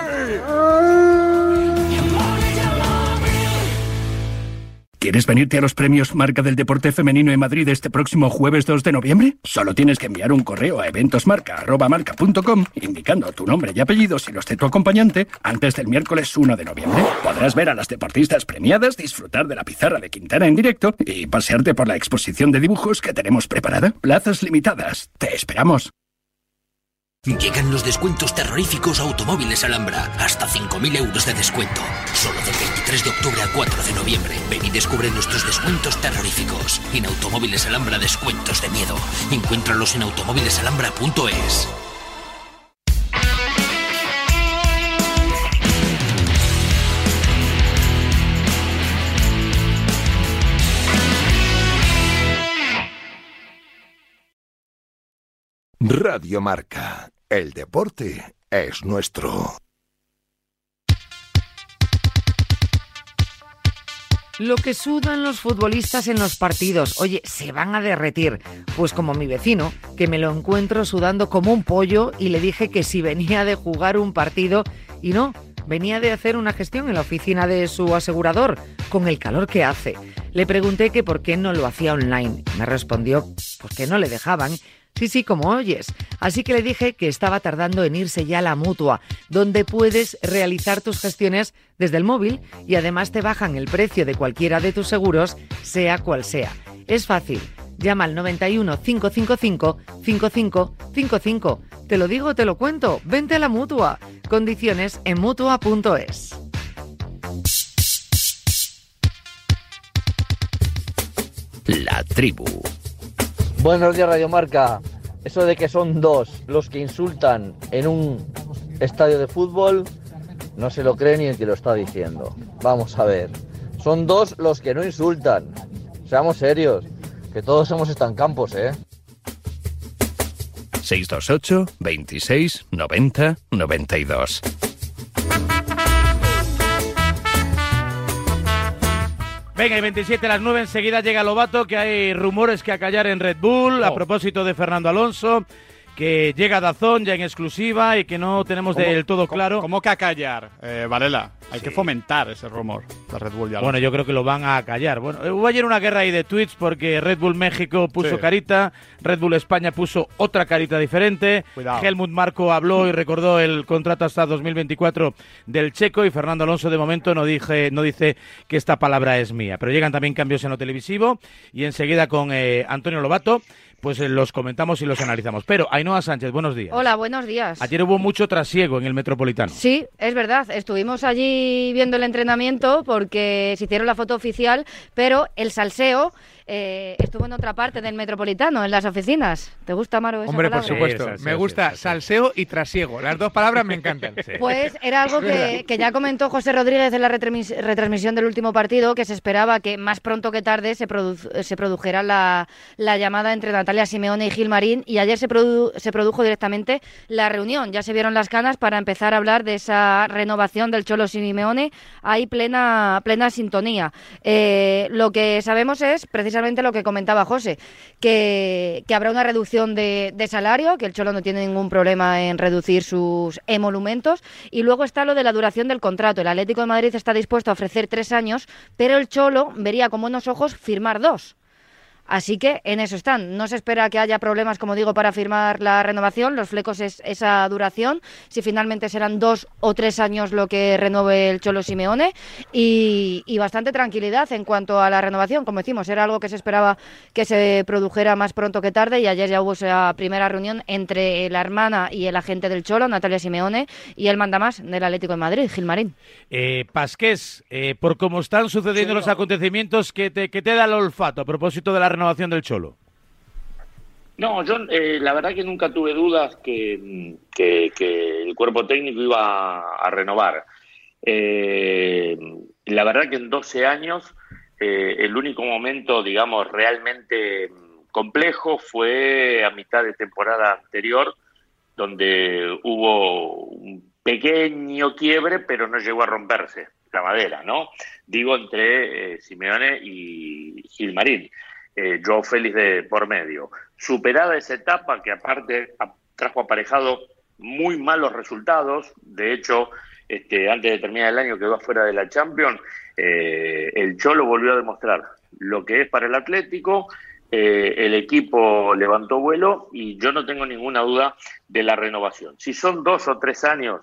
¿Quieres venirte a los premios Marca del Deporte Femenino en Madrid este próximo jueves 2 de noviembre? Solo tienes que enviar un correo a eventosmarca.marca.com indicando tu nombre y apellidos y los de tu acompañante antes del miércoles 1 de noviembre. Podrás ver a las deportistas premiadas, disfrutar de la pizarra de Quintana en directo y pasearte por la exposición de dibujos que tenemos preparada. Plazas limitadas. Te esperamos. Llegan los descuentos terroríficos a Automóviles Alhambra. Hasta 5.000 euros de descuento. Solo del 23 de octubre al 4 de noviembre. Ven y descubre nuestros descuentos terroríficos. En Automóviles Alhambra, descuentos de miedo. Encuéntralos en automóvilesalhambra.es. Radio Marca. El deporte es nuestro. Lo que sudan los futbolistas en los partidos. Oye, se van a derretir. Pues como mi vecino, que me lo encuentro sudando como un pollo y le dije que si venía de jugar un partido y no, venía de hacer una gestión en la oficina de su asegurador, con el calor que hace. Le pregunté que por qué no lo hacía online. Me respondió, pues que no le dejaban Sí, sí, como oyes. Así que le dije que estaba tardando en irse ya a la mutua, donde puedes realizar tus gestiones desde el móvil y además te bajan el precio de cualquiera de tus seguros, sea cual sea. Es fácil. Llama al 91 555 5555. Te lo digo, te lo cuento. Vente a la mutua. Condiciones en mutua.es. La tribu. Buenos días, Radio Marca. Eso de que son dos los que insultan en un estadio de fútbol, no se lo cree ni el que lo está diciendo. Vamos a ver. Son dos los que no insultan. Seamos serios, que todos somos campos, ¿eh? 628 26 90 92. Venga, y 27 a las 9 enseguida llega Lobato, que hay rumores que acallar en Red Bull a propósito de Fernando Alonso que llega Dazón ya en exclusiva y que no tenemos del todo claro. ¿Cómo que acallar, eh, Varela? Hay que fomentar ese rumor de Red Bull. Ya bueno, yo creo que lo van a acallar. Bueno, hubo ayer una guerra ahí de tweets porque Red Bull México puso carita, Red Bull España puso otra carita diferente. Helmut Marco habló y recordó el contrato hasta 2024 del checo y Fernando Alonso de momento no, dije, no dice que esta palabra es mía. Pero llegan también cambios en lo televisivo y enseguida con eh, Antonio Lobato pues eh, los comentamos y los analizamos. Pero Ainhoa Sánchez, buenos días. Hola, buenos días. Ayer hubo mucho trasiego en el Metropolitano. Sí, es verdad. Estuvimos allí viendo el entrenamiento porque se hicieron la foto oficial, pero el salseo eh, estuvo en otra parte del Metropolitano, en las oficinas. ¿Te gusta, Maro, esa Hombre, por supuesto. me gusta salseo y trasiego. Las dos palabras me encantan. Pues era algo que, ya comentó José Rodríguez en la retransmisión del último partido, que se esperaba que más pronto que tarde se, se produjera la, llamada entre Natalia Simeone y Gilmarín y ayer se, se produjo directamente la reunión. Ya se vieron las canas para empezar a hablar de esa renovación del Cholo Simeone. Hay plena, plena sintonía. Eh, lo que sabemos es precisamente lo que comentaba José, que, habrá una reducción de, salario, que el Cholo no tiene ningún problema en reducir sus emolumentos, y luego está lo de la duración del contrato. El Atlético de Madrid está dispuesto a ofrecer tres años, pero el Cholo vería con buenos ojos firmar dos. Así que en eso están. No se espera que haya problemas, como digo, para firmar la renovación. Los flecos es esa duración. Si finalmente serán dos o tres años lo que renueve el Cholo Simeone. Y, y bastante tranquilidad en cuanto a la renovación. Como decimos, era algo que se esperaba que se produjera más pronto que tarde. Y ayer ya hubo esa primera reunión entre la hermana y el agente del Cholo, Natalia Simeone, y el mandamás del Atlético de Madrid, Gilmarín. Eh, Pasqués, eh, por cómo están sucediendo los acontecimientos, ¿qué te, qué te da el olfato a propósito de la renovación del Cholo? No, yo eh, la verdad que nunca tuve dudas que, el cuerpo técnico iba a renovar. Eh, la verdad que en 12 años eh, el único momento, digamos, realmente complejo fue a mitad de temporada anterior, donde hubo un pequeño quiebre, pero no llegó a romperse la madera, ¿no? Digo, entre Simeone y Gilmarín. Eh, Joao Félix de por medio. Superada esa etapa, que aparte trajo aparejado muy malos resultados, de hecho, este, antes de terminar el año quedó afuera de la Champions, eh, el Cholo volvió a demostrar lo que es para el Atlético, eh, el equipo levantó vuelo y yo no tengo ninguna duda de la renovación. Si son dos o tres años,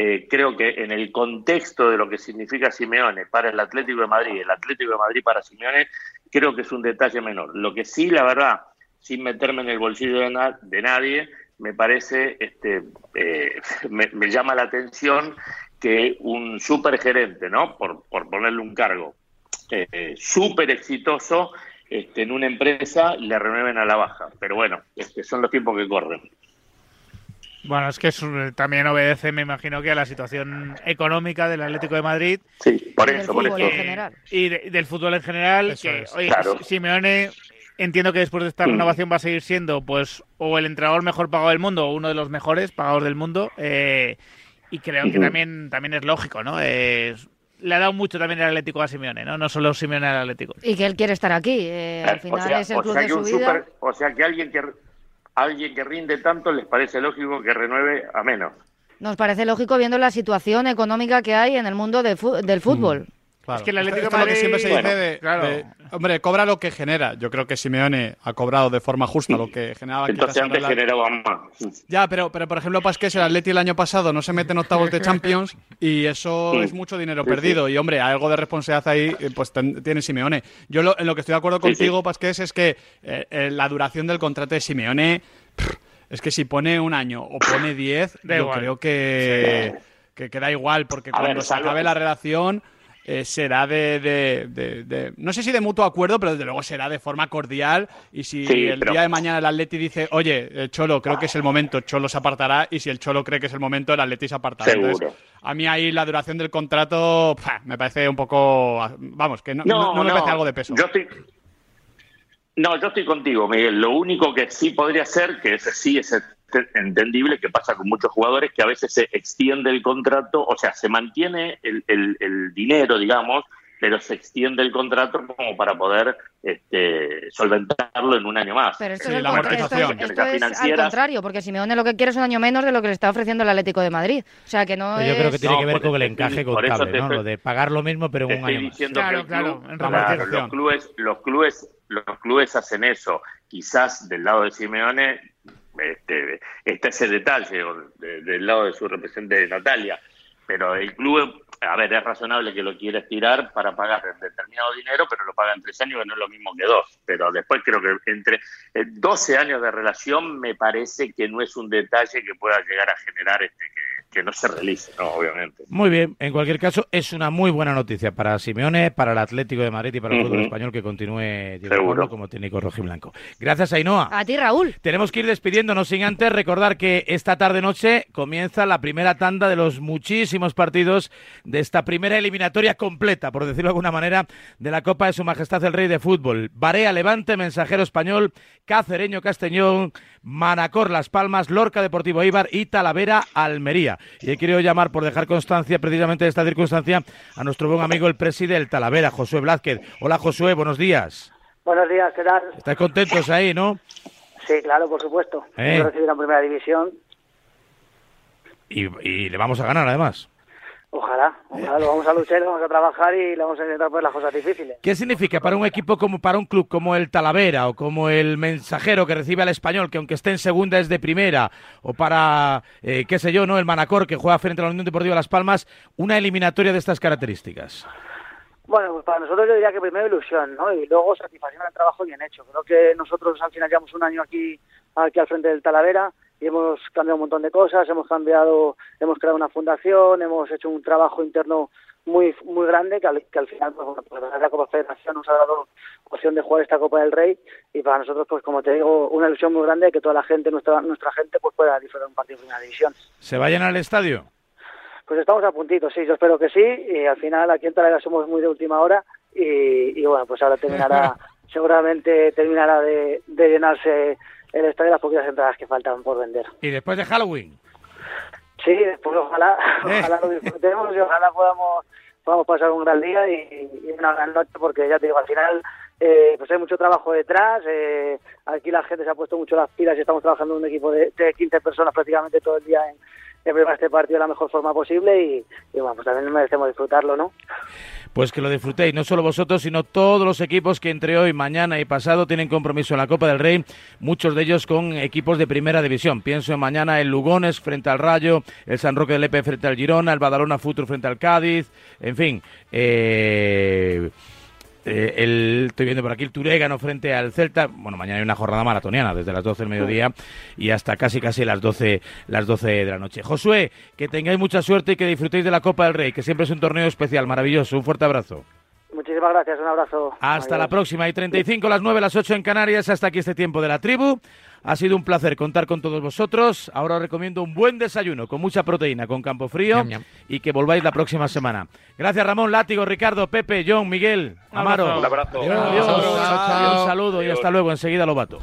eh, creo que en el contexto de lo que significa Simeone para el Atlético de Madrid, el Atlético de Madrid para Simeone, creo que es un detalle menor. Lo que sí, la verdad, sin meterme en el bolsillo de, na- de nadie, me parece, este, eh, me, me llama la atención que un supergerente, ¿no? Por, por ponerle un cargo, eh, súper exitoso este, en una empresa le renueven a la baja. Pero bueno, este, son los tiempos que corren. Bueno, es que es también obedece, me imagino, que a la situación económica del Atlético de Madrid. Sí, por Y eso, del por fútbol eso. en general. Y de- del fútbol en general. Eso que, es. oye, Claro. Simeone, entiendo que después de esta Mm. renovación va a seguir siendo, pues, o el entrenador mejor pagado del mundo, o uno de los mejores pagados del mundo. eh, y creo que también, también es lógico, ¿no? Es- le ha dado mucho también el Atlético a Simeone, ¿no? No solo Simeone al Atlético. Y que él quiere estar aquí. eh, al o final sea, es el o club sea de su vida. super- o sea que alguien que alguien que rinde tanto les parece lógico que renueve a menos. Nos parece lógico viendo la situación económica que hay en el mundo del fútbol. Claro. Es que el Atlético Esto es lo que de siempre se Madrid- dice de, Claro. de- hombre, cobra lo que genera. Yo creo que Simeone ha cobrado de forma justa lo que generaba. Entonces antes la- generaba más. Ya, pero, pero por ejemplo, Pasqués, el Atleti el año pasado no se mete en octavos de Champions y eso Sí. es mucho dinero Sí, perdido. sí. Y hombre, algo de responsabilidad ahí eh, pues ten- tiene Simeone. Yo lo- en lo que estoy de acuerdo Sí, sí. contigo, Pasqués, es que eh, eh, la duración del contrato de Simeone pff, es que si pone un año o pone diez, yo igual. creo que, que, que da igual, porque A cuando ver, se acabe la relación eh, será de, de- de- de- no sé si de mutuo acuerdo, pero desde luego será de forma cordial. Y si Sí, el pero- día de mañana el Atleti dice, oye, eh, Cholo, creo que es el momento, Cholo se apartará. Y si el Cholo cree que es el momento, el Atleti se apartará. Seguro. Entonces, a mí ahí la duración del contrato me parece un poco, vamos, que no, no- no me parece algo de peso. Yo estoy, no, yo estoy contigo, Miguel. Lo único que sí podría ser, que ese sí es entendible, que pasa con muchos jugadores, que a veces se extiende el contrato, o sea, se mantiene el, el- el dinero, digamos, pero se extiende el contrato como para poder este, solventarlo en un año más. Pero esto Sí, es, la contra- esto es- amortización. esto es al contrario, porque Simeone lo que quiere es un año menos de lo que le está ofreciendo el Atlético de Madrid. O sea, que no Pero yo creo que tiene No, que ver con el encaje contable, ¿no? estoy- Lo de pagar lo mismo, pero en un año más. diciendo Claro, claro, club- en claro, los clubes, los clubes, los clubes hacen eso. Quizás del lado de Simeone este, está ese detalle, de- del lado de su representante Natalia. Pero el club, a ver, es razonable que lo quiera estirar para pagar determinado dinero, pero lo paga en tres años, que no es lo mismo que dos. Pero después creo que entre eh, 12 años de relación me parece que no es un detalle que pueda llegar a generar este que, que no se realice, ¿no? Obviamente. Muy bien, en cualquier caso, es una muy buena noticia para Simeone, para el Atlético de Madrid y para el fútbol español que continúe Diego. Pablo como técnico rojiblanco. Gracias, Ainhoa. A ti, Raúl. Tenemos que ir despidiéndonos sin antes recordar que esta tarde-noche comienza la primera tanda de los muchísimos partidos de esta primera eliminatoria completa, por decirlo de alguna manera, de la Copa de Su Majestad el Rey de Fútbol. Barea Levante, Mensajero Español, Cacereño Castellón, Manacor Las Palmas, Lorca Deportivo Ibar y Talavera Almería. Y he querido llamar, por dejar constancia precisamente de esta circunstancia, a nuestro buen amigo el presidente del Talavera, Josué Blázquez. Hola Josué, buenos días. Buenos días, ¿qué tal? ¿Estáis contentos ahí, no? Sí, claro, por supuesto. Eh. Recibido la primera división. Y, y le vamos a ganar además. Ojalá, ojalá, lo vamos a luchar, lo vamos a trabajar y le vamos a intentar poner las cosas difíciles. ¿Qué significa para un equipo como para un club como el Talavera o como el Mensajero que recibe al Español, que aunque esté en segunda es de primera, o para, eh, qué sé yo, no el Manacor que juega frente a la Unión Deportiva Las Palmas, una eliminatoria de estas características? Bueno, pues para nosotros yo diría que primero ilusión, ¿no? Y luego satisfacción al trabajo bien hecho. Creo que nosotros al final llevamos un año aquí, aquí al frente del Talavera y hemos cambiado un montón de cosas, hemos cambiado, hemos creado una fundación, hemos hecho un trabajo interno muy muy grande que al, que al final pues, bueno, pues, la Copa Federación nos ha dado opción de jugar esta Copa del Rey y para nosotros pues como te digo una ilusión muy grande que toda la gente nuestra nuestra gente pues pueda disfrutar un partido de primera división ¿Se va a llenar el estadio? pues estamos a puntito sí yo espero que sí y al final aquí en Talavera somos muy de última hora y, y bueno pues ahora terminará seguramente terminará de, de llenarse el estadio las poquitas entradas que faltan por vender ¿Y después de Halloween? Sí, después ojalá, ojalá lo disfrutemos y ojalá podamos, podamos pasar un gran día y, y una gran noche porque ya te digo, al final eh, pues hay mucho trabajo detrás, eh, aquí la gente se ha puesto mucho las pilas y estamos trabajando en un equipo de, de 15 personas prácticamente todo el día en, en preparar este partido de la mejor forma posible y, y bueno, pues también merecemos disfrutarlo, ¿no? Pues que lo disfrutéis, no solo vosotros, sino todos los equipos que entre hoy, mañana y pasado tienen compromiso en la Copa del Rey, muchos de ellos con equipos de primera división. Pienso en mañana el Lugones frente al Rayo, el San Roque del Lepe frente al Girona, el Badalona Futuro frente al Cádiz, en fin. Eh, eh, el, estoy viendo por aquí el Turégano frente al Celta. Bueno, mañana hay una jornada maratoniana desde las 12 del mediodía y hasta casi casi las 12, las 12 de la noche. Josué, que tengáis mucha suerte y que disfrutéis de la Copa del Rey, que siempre es un torneo especial, maravilloso. Un fuerte abrazo. Muchísimas gracias, un abrazo. Hasta la próxima. Y 35, las 9, las 8 en Canarias. Hasta aquí este tiempo de la tribu. Ha sido un placer contar con todos vosotros. Ahora os recomiendo un buen desayuno con mucha proteína, con campo frío y que volváis la próxima semana. Gracias Ramón, Látigo, Ricardo, Pepe, John, Miguel, Amaro. Un abrazo. Adiós. Un. Adiós. Saludo y hasta luego. Enseguida lo bato.